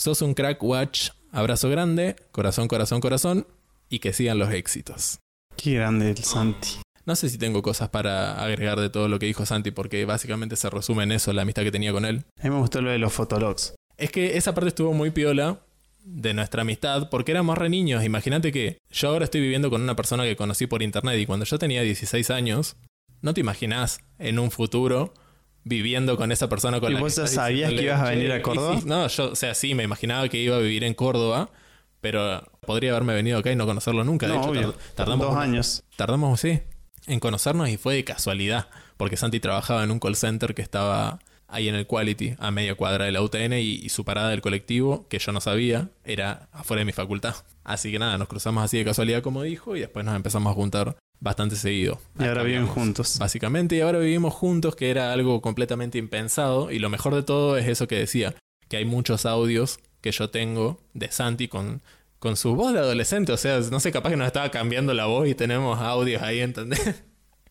Sos un crack watch, abrazo grande, corazón, corazón, corazón y que sigan los éxitos. Qué grande el Santi. No sé si tengo cosas para agregar de todo lo que dijo Santi porque básicamente se resume en eso la amistad que tenía con él. A mí me gustó lo de los fotologs. Es que esa parte estuvo muy piola de nuestra amistad porque éramos re niños. Imagínate que yo ahora estoy viviendo con una persona que conocí por internet y cuando yo tenía 16 años, no te imaginás en un futuro viviendo con esa persona con ¿Y la vos ya sabías que ibas a venir a Córdoba? sí, no, yo, o sea, sí, me imaginaba que iba a vivir en Córdoba, pero podría haberme venido acá y no conocerlo nunca. De hecho, obvio. tardamos Dos años. Tardamos, sí. en conocernos y fue de casualidad, porque Santi trabajaba en un call center que estaba ahí en el Quality, a media cuadra de la UTN, y, su parada del colectivo, que yo no sabía, era afuera de mi facultad. Así que nada, nos cruzamos así de casualidad, como dijo, y después nos empezamos a juntar bastante seguido. Y ahora viven juntos. Básicamente, y ahora vivimos juntos, que era algo completamente impensado, y lo mejor de todo es eso que decía, que hay muchos audios que yo tengo de Santi con con su voz de adolescente. O sea, no sé, capaz que nos estaba cambiando la voz y tenemos audios ahí, ¿entendés?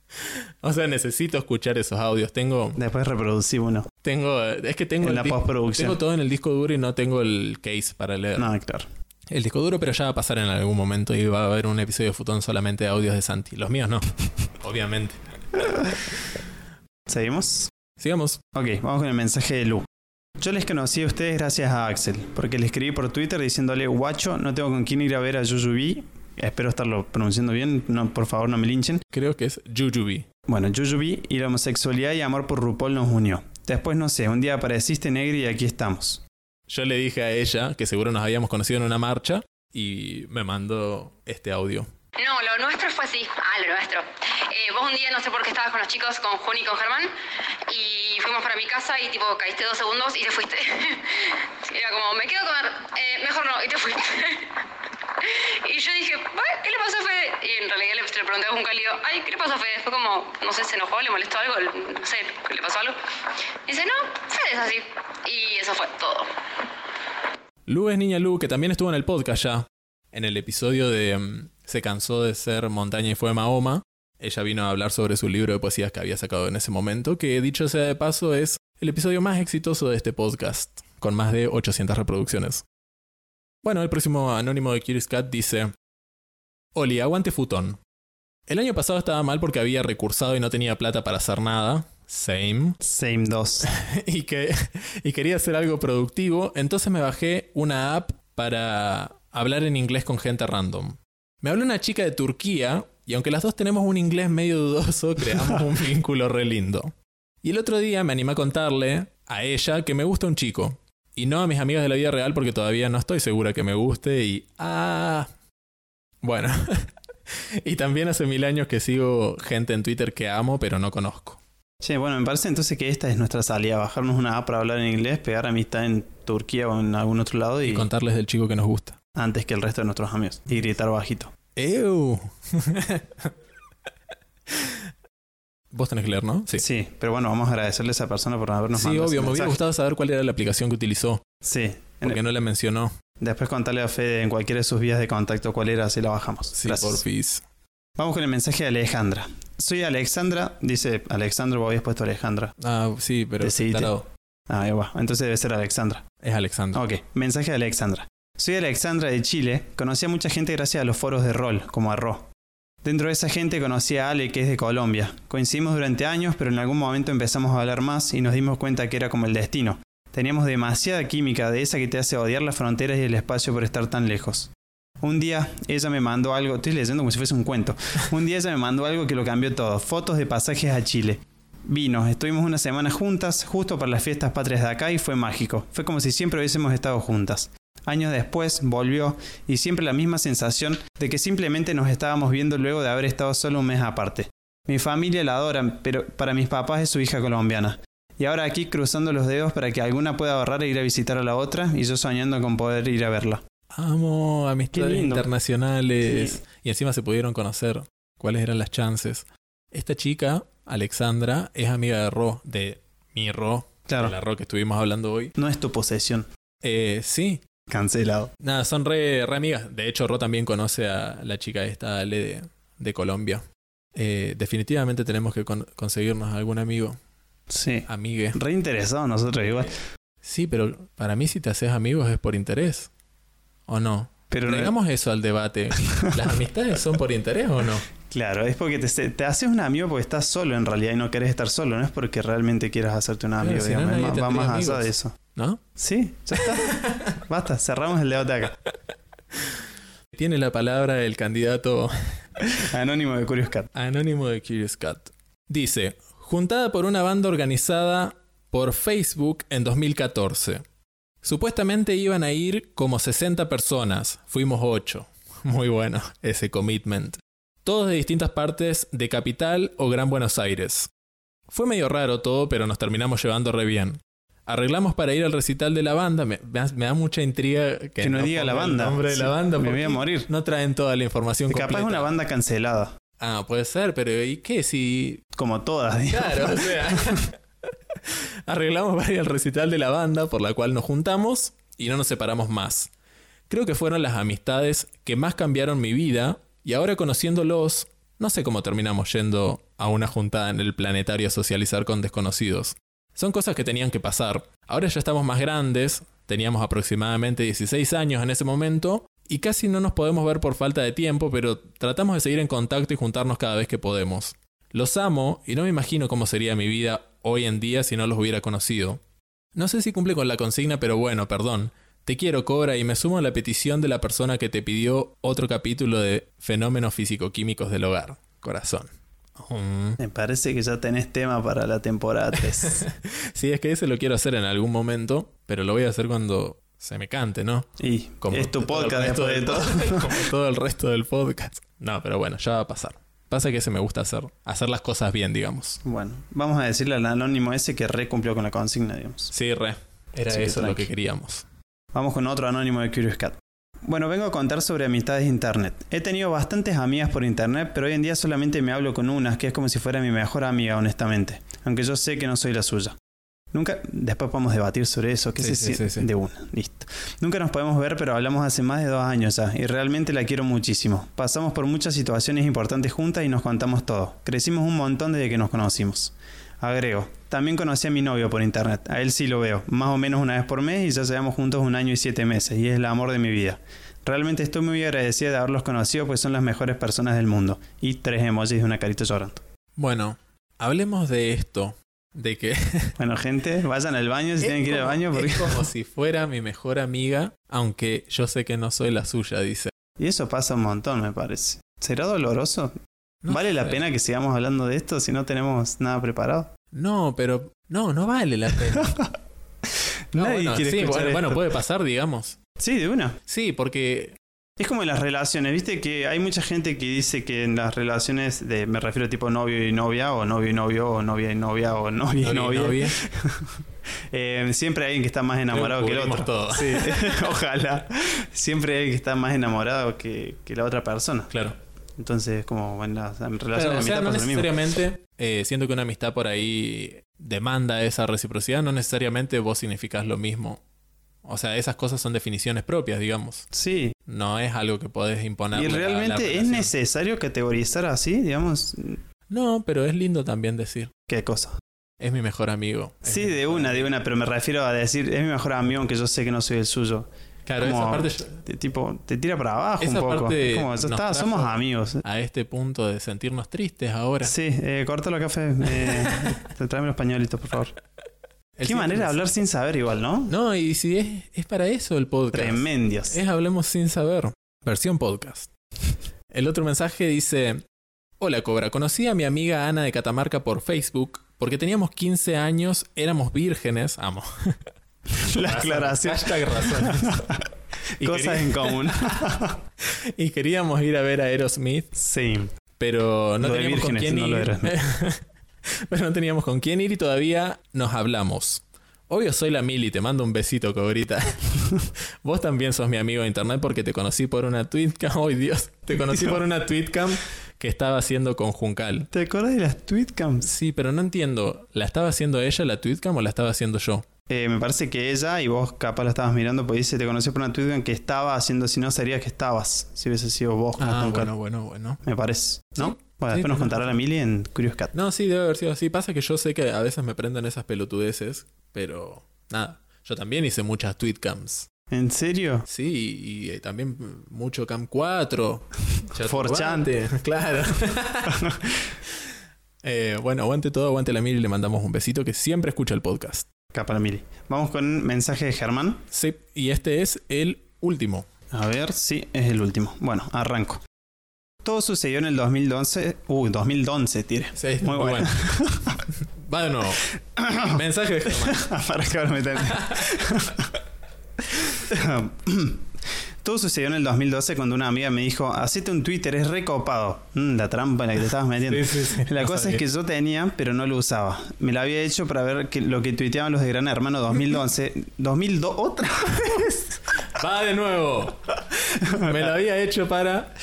o sea, necesito escuchar esos audios. Tengo. Después reproducí uno. Tengo. Es que tengo. En la postproducción. Tengo todo en el disco duro y no tengo el case para leer. No, claro. El disco duro, pero ya va a pasar en algún momento y va a haber un episodio de Futón solamente de audios de Santi. Los míos no, obviamente. ¿Seguimos? Sigamos. Ok, vamos con el mensaje de Lu. Yo les conocí a ustedes gracias a Axel, porque le escribí por Twitter diciéndole, guacho, no tengo con quién ir a ver a Jujubi. Espero estarlo pronunciando bien, no, por favor no me linchen. Creo que es Jujubi. Bueno, Jujubi y la homosexualidad y amor por RuPaul nos unió. Después, no sé, un día apareciste negro y aquí estamos. Yo le dije a ella que seguro nos habíamos conocido en una marcha y me mandó este audio. No, lo nuestro fue así. Ah, lo nuestro. Eh, vos un día, no sé por qué estabas con los chicos, con Juni y con Germán, y fuimos para mi casa y tipo caíste dos segundos y te fuiste. Era como, me quedo a comer, eh, mejor no, y te fuiste. y yo dije, ¿qué le pasó a Fede? Y en realidad le, pregunté a un cálido, ay, ¿qué le pasó a Fede? Fue como, no sé, se enojó, le molestó algo, no sé, ¿qué le pasó algo? Y dice, no, Fede es así. Y eso fue todo. Lu es niña Lu, que también estuvo en el podcast ya. En el episodio de mm, Se cansó de ser montaña y fue Mahoma. Ella vino a hablar sobre su libro de poesías que había sacado en ese momento, que dicho sea de paso es el episodio más exitoso de este podcast, con más de 800 reproducciones. Bueno, el próximo anónimo de Curious Cat dice: Oli, aguante futón. El año pasado estaba mal porque había recursado y no tenía plata para hacer nada. Same. Same 2. y, que, y quería hacer algo productivo, entonces me bajé una app para hablar en inglés con gente random. Me habló una chica de Turquía y aunque las dos tenemos un inglés medio dudoso, creamos un vínculo re lindo. Y el otro día me animé a contarle a ella que me gusta un chico. Y no a mis amigas de la vida real porque todavía no estoy segura que me guste y... Ah... Bueno. y también hace mil años que sigo gente en Twitter que amo pero no conozco. Sí, bueno, me parece entonces que esta es nuestra salida, bajarnos una app para hablar en inglés, pegar amistad en Turquía o en algún otro lado y, y contarles del chico que nos gusta. Antes que el resto de nuestros amigos. Y gritar bajito. Vos tenés que leer, ¿no? Sí. Sí, pero bueno, vamos a agradecerle a esa persona por habernos Sí, obvio, me hubiera gustado saber cuál era la aplicación que utilizó. Sí. Porque no la mencionó. Después contarle a Fede en cualquiera de sus vías de contacto cuál era, así la bajamos. Sí, porfis. Vamos con el mensaje de Alejandra. Soy Alexandra, dice Alexandra, vos habías puesto Alejandra. Ah, sí, pero Ah, ahí va. Entonces debe ser Alexandra. Es Alexandra. Ok, mensaje de Alexandra. Soy Alexandra de Chile. Conocí a mucha gente gracias a los foros de rol, como Arro. Dentro de esa gente conocí a Ale, que es de Colombia. Coincidimos durante años, pero en algún momento empezamos a hablar más y nos dimos cuenta que era como el destino. Teníamos demasiada química de esa que te hace odiar las fronteras y el espacio por estar tan lejos. Un día ella me mandó algo, estoy leyendo como si fuese un cuento. Un día ella me mandó algo que lo cambió todo, fotos de pasajes a Chile. Vino, estuvimos una semana juntas, justo para las fiestas patrias de acá y fue mágico. Fue como si siempre hubiésemos estado juntas. Años después volvió y siempre la misma sensación de que simplemente nos estábamos viendo luego de haber estado solo un mes aparte. Mi familia la adora, pero para mis papás es su hija colombiana. Y ahora aquí cruzando los dedos para que alguna pueda ahorrar e ir a visitar a la otra y yo soñando con poder ir a verla. Amo amistades internacionales. Y encima se pudieron conocer. ¿Cuáles eran las chances? Esta chica, Alexandra, es amiga de Ro, de mi Ro, claro. de la Ro que estuvimos hablando hoy. No es tu posesión. Eh, sí, Cancelado. Nada, son re, amigas. De hecho, Ro también conoce a la chica esta, Ale, de, Colombia. Eh, definitivamente tenemos que conseguirnos algún amigo. Sí. Amigue. Re interesado nosotros igual. Sí, pero para mí si te haces amigos es por interés. ¿O no? Pero Digamos eso al debate. ¿Las amistades son por interés o no? Claro, es porque te, haces un amigo porque estás solo en realidad y no querés estar solo, no es porque realmente quieras hacerte un amigo, digamos, va más allá de eso. ¿No? Sí, ya está. Basta, cerramos el debate acá. Tiene la palabra el candidato anónimo de Curious Cat. Anónimo de Curious Cat. Dice, juntada por una banda organizada por Facebook en 2014. Supuestamente iban a ir como 60 personas, fuimos 8. Muy bueno ese commitment. todos de distintas partes de Capital o Gran Buenos Aires. Fue medio raro todo, pero nos terminamos llevando re bien. Arreglamos para ir al recital de la banda. Me, me da- mucha intriga que, Que no diga la ponga el banda. nombre de la Sí, banda. me voy a morir. No traen toda la información Capaz completa. es una banda cancelada. Ah, puede ser, pero ¿y qué si Como todas, digamos. Claro, o sea. Arreglamos para ir al recital de la banda por la cual nos juntamos y no nos separamos más. Creo que fueron las amistades que más cambiaron mi vida y ahora conociéndolos, no sé cómo terminamos yendo a una juntada en el planetario a socializar con desconocidos. Son cosas que tenían que pasar. Ahora ya estamos más grandes, teníamos aproximadamente 16 años en ese momento y casi no nos podemos ver por falta de tiempo, pero tratamos de seguir en contacto y juntarnos cada vez que podemos. Los amo y no me imagino cómo sería mi vida hoy en día si no los hubiera conocido. No sé si cumple con la consigna, pero bueno, perdón. Te quiero, Cobra, y me sumo a la petición de la persona que te pidió otro capítulo de Fenómenos Físico-Químicos del Hogar. Corazón. Me parece que ya tenés tema para la temporada 3. Sí, es que ese lo quiero hacer en algún momento, pero lo voy a hacer cuando se me cante, ¿no? y Como es tu podcast después de todo. Como todo el resto del podcast. No, pero bueno, ya va a pasar. Pasa que ese me gusta hacer. Hacer las cosas bien, digamos. Bueno, vamos a decirle al anónimo ese que re cumplió con la consigna, digamos. Sí, re. Era Así que eso lo que queríamos. Vamos con otro anónimo de Curious Cat. Bueno, vengo a contar sobre amistades de internet. He tenido bastantes amigas por internet, pero hoy en día solamente me hablo con unas, que es como si fuera mi mejor amiga, honestamente. Aunque yo sé que no soy la suya. Nunca, después podemos debatir sobre eso, que Sí, se sí, sí. de una, listo. Nunca nos podemos ver, pero hablamos hace más de dos años ya, y realmente la quiero muchísimo. Pasamos por muchas situaciones importantes juntas y nos contamos todo. Crecimos un montón desde que nos conocimos. Agrego, también conocí a mi novio por internet, a él sí lo veo, más o menos una vez por mes y ya llevamos juntos un año y siete meses, y es el amor de mi vida. Realmente estoy muy agradecida de haberlos conocido, pues son las mejores personas del mundo. Y tres emojis de una carita llorando. Bueno, hablemos de esto. De que Bueno, gente, vayan al baño si Es tienen que ir al baño. Porque... Es como si fuera mi mejor amiga, aunque yo sé que no soy la suya, dice. Y eso pasa un montón, me parece. ¿Será doloroso? No ¿Vale la pena que sigamos hablando de esto si no tenemos nada preparado? No, pero no, no vale la pena. No, Nadie bueno, quiere sí, bueno, puede pasar, digamos. Sí, de una. Sí, porque Es como en las relaciones, viste que hay mucha gente que dice que en las relaciones de, me refiero a tipo novio y novia, o novio y novio, o novia y novia, o novia y novia. Eh, siempre hay alguien que está más enamorado que el otro. todo. Sí, ojalá. Siempre hay alguien que está más enamorado que, que la otra persona. Claro. Entonces, como en las relaciones Claro, de o sea, amistad no pasa lo mismo. necesariamente, eh, siento que una amistad por ahí demanda esa reciprocidad, no necesariamente vos significás lo mismo. O sea, esas cosas son definiciones propias, digamos. Sí, No es algo que podés imponer. y realmente es necesario categorizar así, digamos, No, pero es lindo también decir. qué cosa. Es mi mejor amigo. Es Sí, mi de mejor una, de una, pero me refiero a decir, es mi mejor amigo aunque yo sé que no soy el suyo. Claro, como- esa parte Te, tipo, te tira para abajo Esa un poco. parte Como, nos está, somos amigos. a este punto de sentirnos tristes ahora. Sí, eh, córtalo café. Eh, te tráeme los pañuelitos, por favor. El Qué manera de hablar sin saber igual, ¿no? No, y si es, es para eso el podcast. Tremendios. Es Hablemos sin saber. Versión podcast. El otro mensaje dice: Hola Cobra, conocí a mi amiga Ana de Catamarca por Facebook porque teníamos 15 años, éramos vírgenes. Amo. La aclaración. Hashtag. Y, Cosas en común. y queríamos ir a ver a Aerosmith, sí. pero no Lo teníamos con quién no ir. pero no teníamos con quién ir y todavía nos hablamos. Obvio soy la Mili, te mando un besito, cobrita. Vos también sos mi amigo de internet porque te conocí por una tweetcam. ¡Ay, Dios! Te conocí por una tweetcam que estaba haciendo con Juncal. ¿Te acuerdas de las tweetcams? Sí, pero no entiendo. ¿La estaba haciendo ella la tweetcam o la estaba haciendo yo? Eh, me parece que ella y vos capaz la estabas mirando porque dice te conocí por una tweetcam que estaba haciendo, si no sería que estabas. Si hubiese sido vos Ah, bueno, bueno, bueno. Me parece. ¿no? Sí. Bueno, Sí, después nos contará la. Mili en Curious Cat. No, sí, debe haber sido así. Pasa que yo sé que a veces me prenden esas pelotudeces, pero nada. Yo también hice muchas tweetcams. ¿En serio? Sí, y, eh, también mucho Cam 4. 4chan. Chaturbante, Claro. Eh, bueno, aguante todo, aguante la Mili y le mandamos un besito que siempre escucha el podcast. Capa la Mili. Vamos con un mensaje de Germán. Sí, y este es el último. A ver si es el último. Bueno, arranco. Todo sucedió en el 2011. Uy, 2011, tire. Sí, Muy bueno. Va de nuevo. Mensaje de Germán. Para que ahora me. todo sucedió en el 2012 cuando una amiga me dijo, hacete un Twitter, es recopado. Mm, la trampa en la que te estabas metiendo. Sí, sí, sí. La No cosa sabía. es que yo tenía, pero no lo usaba. Me lo había hecho para ver que, lo que tuiteaban los de Gran Hermano 2011. 2002, otra vez. Va de nuevo. Me lo había hecho para.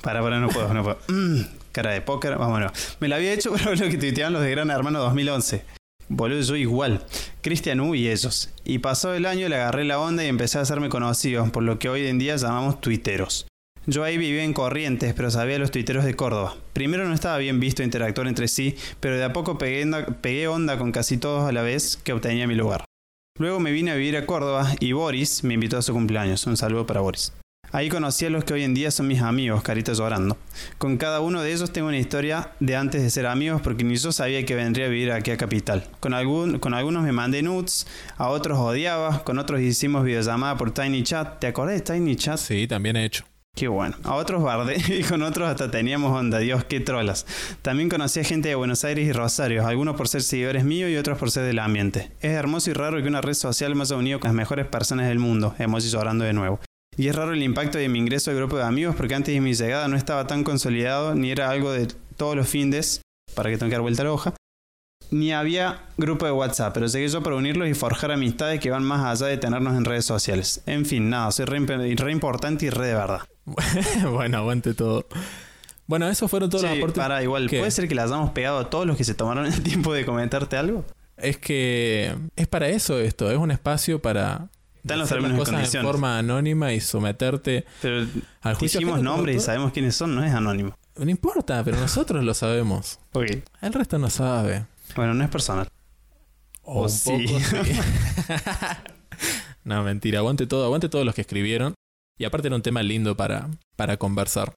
Para, para, no puedo, no puedo. Mm, cara de póker, vámonos. Me lo había hecho para ver lo que tuiteaban los de Gran Hermano 2011. Boludo, yo igual. Cristian U y ellos. Y pasó el año, le agarré la onda y empecé a hacerme conocido, por lo que hoy en día llamamos tuiteros. Yo ahí vivía en Corrientes, pero sabía los tuiteros de Córdoba. Primero no estaba bien visto interactuar entre sí, pero de a poco pegué pegué onda con casi todos a la vez que obtenía mi lugar. Luego me vine a vivir a Córdoba y Boris me invitó a su cumpleaños. Un saludo para Boris. Ahí conocí a los que hoy en día son mis amigos, carita llorando. Con cada uno de ellos tengo una historia de antes de ser amigos porque ni yo sabía que vendría a vivir aquí a Capital. Con, algún, con algunos me mandé nudes, a otros odiaba, con otros hicimos videollamada por Tiny Chat. ¿Te acordás de Tiny Chat? Sí, también he hecho. Qué bueno. A otros bardé y con otros hasta teníamos onda. Dios, qué trolas. También conocí a gente de Buenos Aires y Rosario, algunos por ser seguidores míos y otros por ser del ambiente. Es hermoso y raro que una red social me haya unido con las mejores personas del mundo. Emoji llorando de nuevo. Y es raro el impacto de mi ingreso al grupo de amigos porque antes de mi llegada no estaba tan consolidado ni era algo de todos los findes, para que tenga que dar vuelta a la hoja, ni había grupo de WhatsApp, pero llegué yo para unirlos y forjar amistades que van más allá de tenernos en redes sociales. En fin, nada, soy re, imp- re importante y re de verdad. bueno, aguante todo. Bueno, esos fueron todos los aportes. para igual, ¿Qué? ¿puede ser que le hayamos pegado a todos los que se tomaron el tiempo de comentarte algo? Es que es para eso esto, es un espacio para Están los términos y cosas en condiciones. forma anónima y someterte Pero al juicio. dijimos nombres y sabemos quiénes son, no es anónimo. No importa, pero nosotros lo sabemos. Ok. El resto no sabe. Bueno, no es personal. O sí. poco sí. no, mentira. Aguante todo, aguante todos los que escribieron. Y aparte era un tema lindo para, para conversar.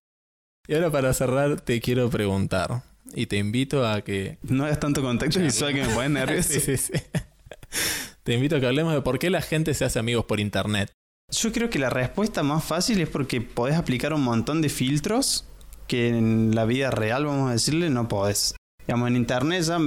Y ahora para cerrar te quiero preguntar. Y te invito a que... No es tanto contacto visual que me pone nervioso. sí, sí, sí. Te invito a que hablemos de por qué la gente se hace amigos por internet. Yo creo que la respuesta más fácil es porque podés aplicar un montón de filtros que en la vida real, vamos a decirle, no podés. Digamos, en internet ya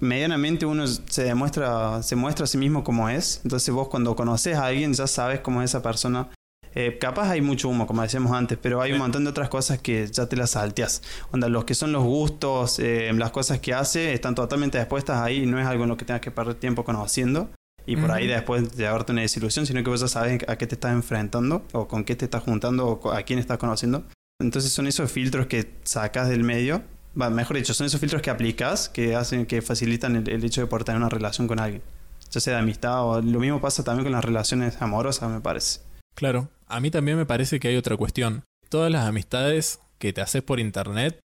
medianamente uno se demuestra, se muestra a sí mismo como es. Entonces vos cuando conoces a alguien ya sabes cómo es esa persona. Eh, capaz hay mucho humo, como decíamos antes, pero hay un montón de otras cosas que ya te las salteas. Onda, los que son los gustos, eh, las cosas que hace, están totalmente expuestas ahí y no es algo en lo que tengas que perder tiempo conociendo. Y por ahí después de darte una desilusión, sino que vos ya sabes a qué te estás enfrentando, o con qué te estás juntando, o a quién estás conociendo. Entonces son esos filtros que sacas del medio, va, mejor dicho, son esos filtros que aplicas que hacen, que facilitan el, el hecho de poder tener una relación con alguien. Ya sea de amistad o lo mismo pasa también con las relaciones amorosas, me parece. Claro, a mí también me parece que hay otra cuestión. Todas las amistades que te haces por internet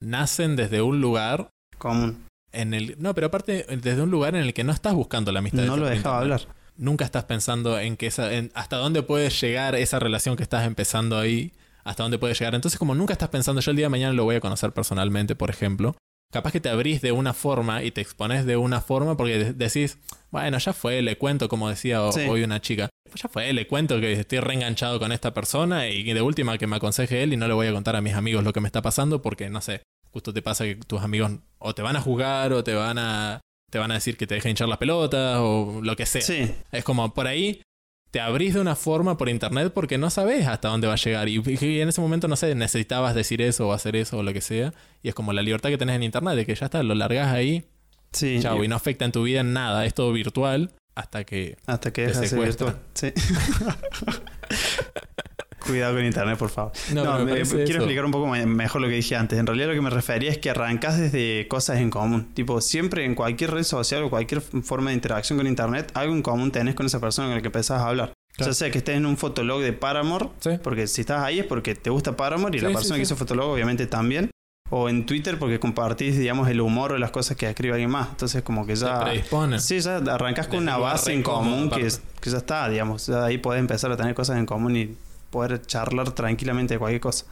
nacen desde un lugar Común. En el... No, pero aparte desde un lugar en el que no estás buscando la amistad. No lo dejaba hablar. Nunca estás pensando en que esa, en hasta dónde puede llegar esa relación que estás empezando ahí, hasta dónde puede llegar. Entonces, como nunca estás pensando, yo el día de mañana lo voy a conocer personalmente, por ejemplo, capaz que te abrís de una forma y te expones de una forma porque de- decís, bueno, ya fue, le cuento, como decía Sí. hoy una chica, ya fue, le cuento que estoy reenganchado con esta persona y de última que me aconseje él y no le voy a contar a mis amigos lo que me está pasando porque, no sé, justo te pasa que tus amigos o te van a juzgar o te van a, te van a decir que te dejen hinchar las pelotas o lo que sea. Sí, Es como por ahí te abrís de una forma por internet porque no sabes hasta dónde va a llegar. Y, y en ese momento, no sé, necesitabas decir eso o hacer eso o lo que sea. Y es como la libertad que tenés en internet, de que ya está, lo largás ahí, sí. chao, y no afecta en tu vida en nada. Es todo virtual hasta que. Hasta que te deja de ser secuestra. virtual. Sí. Cuidado con internet, por favor. No, No, me me- quiero eso. explicar un poco me- mejor lo que dije antes. En realidad lo que me refería es que arrancás desde cosas en común. Tipo, siempre en cualquier red social o cualquier forma de interacción con internet, algo en común tenés con esa persona con la que empezás a hablar. Claro. Ya sea que estés en un fotolog de Paramore, Sí. porque si estás ahí es porque te gusta Paramore y Sí, la persona sí. que hizo fotolog obviamente también. O en Twitter porque compartís, digamos, el humor o las cosas que escribe alguien más. Entonces como que Te ya... predisponen. Sí, ya arrancás con Desde una base en común que, que ya está, digamos. Ya ahí podés empezar a tener cosas en común y poder charlar tranquilamente de cualquier cosa.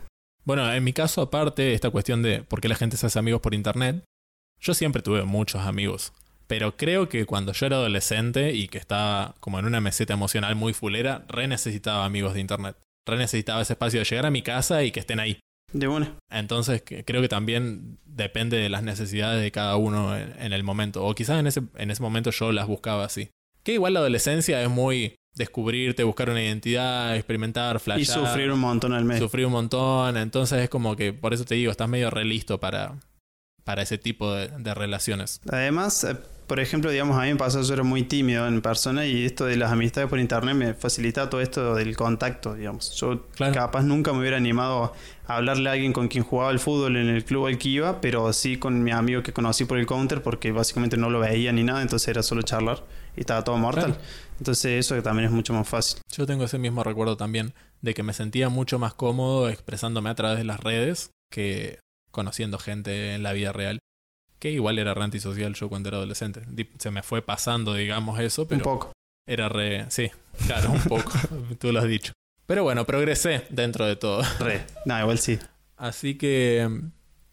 Bueno, en mi caso, aparte esta cuestión de por qué la gente se hace amigos por internet, yo siempre tuve muchos amigos. Pero creo que cuando yo era adolescente y que estaba como en una meseta emocional muy fulera, re necesitaba amigos de internet. Re necesitaba ese espacio de llegar a mi casa y que estén ahí. De una. Entonces creo que también depende de las necesidades de cada uno en, en el momento. O quizás en ese, en ese momento yo las buscaba así. Que igual la adolescencia es muy descubrirte, buscar una identidad, experimentar, flashear. Y sufrir un montón al mes. Sufrir un montón. Entonces es como que, por eso te digo, estás medio re listo para, para ese tipo de, de relaciones. Además, eh, por ejemplo, digamos, a mí me pasó, yo era muy tímido en persona y esto de las amistades por internet me facilita todo esto del contacto, digamos. Yo Claro. capaz nunca me hubiera animado a hablarle a alguien con quien jugaba al fútbol en el club al que iba, pero sí con mi amigo que conocí por el counter porque básicamente no lo veía ni nada, entonces era solo charlar y estaba todo mortal. Claro. Entonces eso también es mucho más fácil. Yo tengo ese mismo recuerdo también de que me sentía mucho más cómodo expresándome a través de las redes que conociendo gente en la vida real. Que igual era re antisocial yo cuando era adolescente. Se me fue pasando, digamos, eso, pero un poco. era re... Sí, claro, un poco. Tú lo has dicho. Pero bueno, progresé dentro de todo. Re. No, igual sí. Así que...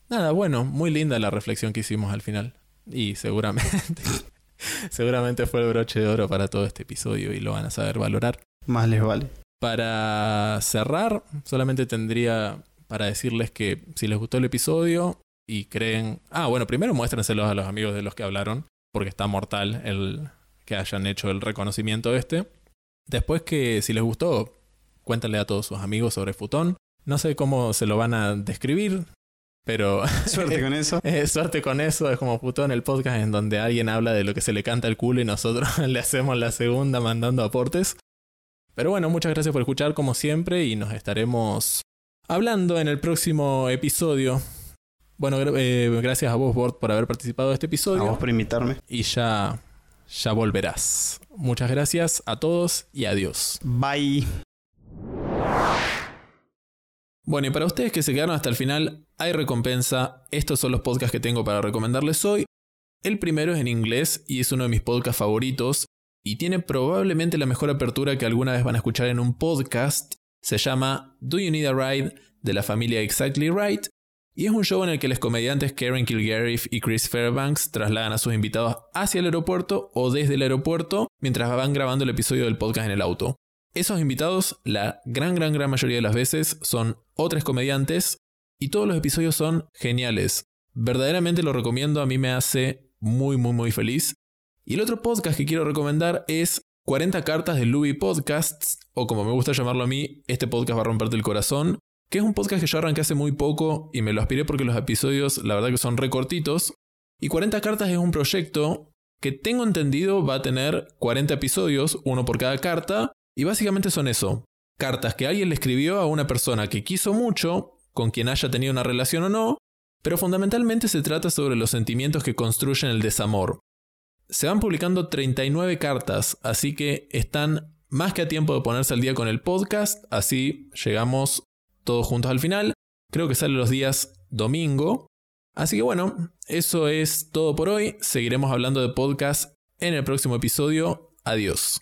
Nada, bueno, muy linda la reflexión que hicimos al final. Y seguramente... seguramente fue el broche de oro para todo este episodio y lo van a saber valorar. Más les vale. Para cerrar, solamente tendría para decirles que si les gustó el episodio y creen... Ah, bueno, primero muéstrenselos a los amigos de los que hablaron, porque está mortal el que hayan hecho el reconocimiento este. Después que si les gustó, cuéntenle a todos sus amigos sobre Futón. No sé cómo se lo van a describir, pero Suerte con eso. eh, suerte con eso. Es como Futón el podcast en donde alguien habla de lo que se le canta al culo y nosotros le hacemos la segunda mandando aportes. Pero bueno, muchas gracias por escuchar como siempre y nos estaremos hablando en el próximo episodio. Bueno, eh, gracias a vos, Bort, por haber participado de este A episodio. vos por invitarme. Y ya, ya volverás. Muchas gracias a todos y adiós. Bye. Bueno, y para ustedes que se quedaron hasta el final, hay recompensa. Estos son los podcasts que tengo para recomendarles hoy. El primero es en inglés y es uno de mis podcasts favoritos y tiene probablemente la mejor apertura que alguna vez van a escuchar en un podcast. Se llama Do You Need a Ride de la familia Exactly Right y es un show en el que los comediantes Karen Kilgariff y Chris Fairbanks trasladan a sus invitados hacia el aeropuerto o desde el aeropuerto mientras van grabando el episodio del podcast en el auto. Esos invitados, la gran, gran, gran mayoría de las veces, son otros comediantes y todos los episodios son geniales. Verdaderamente lo recomiendo, a mí me hace muy, muy, muy feliz. Y el otro podcast que quiero recomendar es 40 cartas de Louis Podcasts, o como me gusta llamarlo a mí, este podcast va a romperte el corazón, que es un podcast que yo arranqué hace muy poco y me lo aspiré porque los episodios la verdad que son recortitos. Y 40 cartas es un proyecto que tengo entendido va a tener 40 episodios, uno por cada carta, y básicamente son eso, cartas que alguien le escribió a una persona que quiso mucho, con quien haya tenido una relación o no, pero fundamentalmente se trata sobre los sentimientos que construyen el desamor. Se van publicando 39 cartas, así que están más que a tiempo de ponerse al día con el podcast, así llegamos todos juntos al final. Creo que sale los días domingo. Así que bueno, eso es todo por hoy. Seguiremos hablando de podcast en el próximo episodio. Adiós.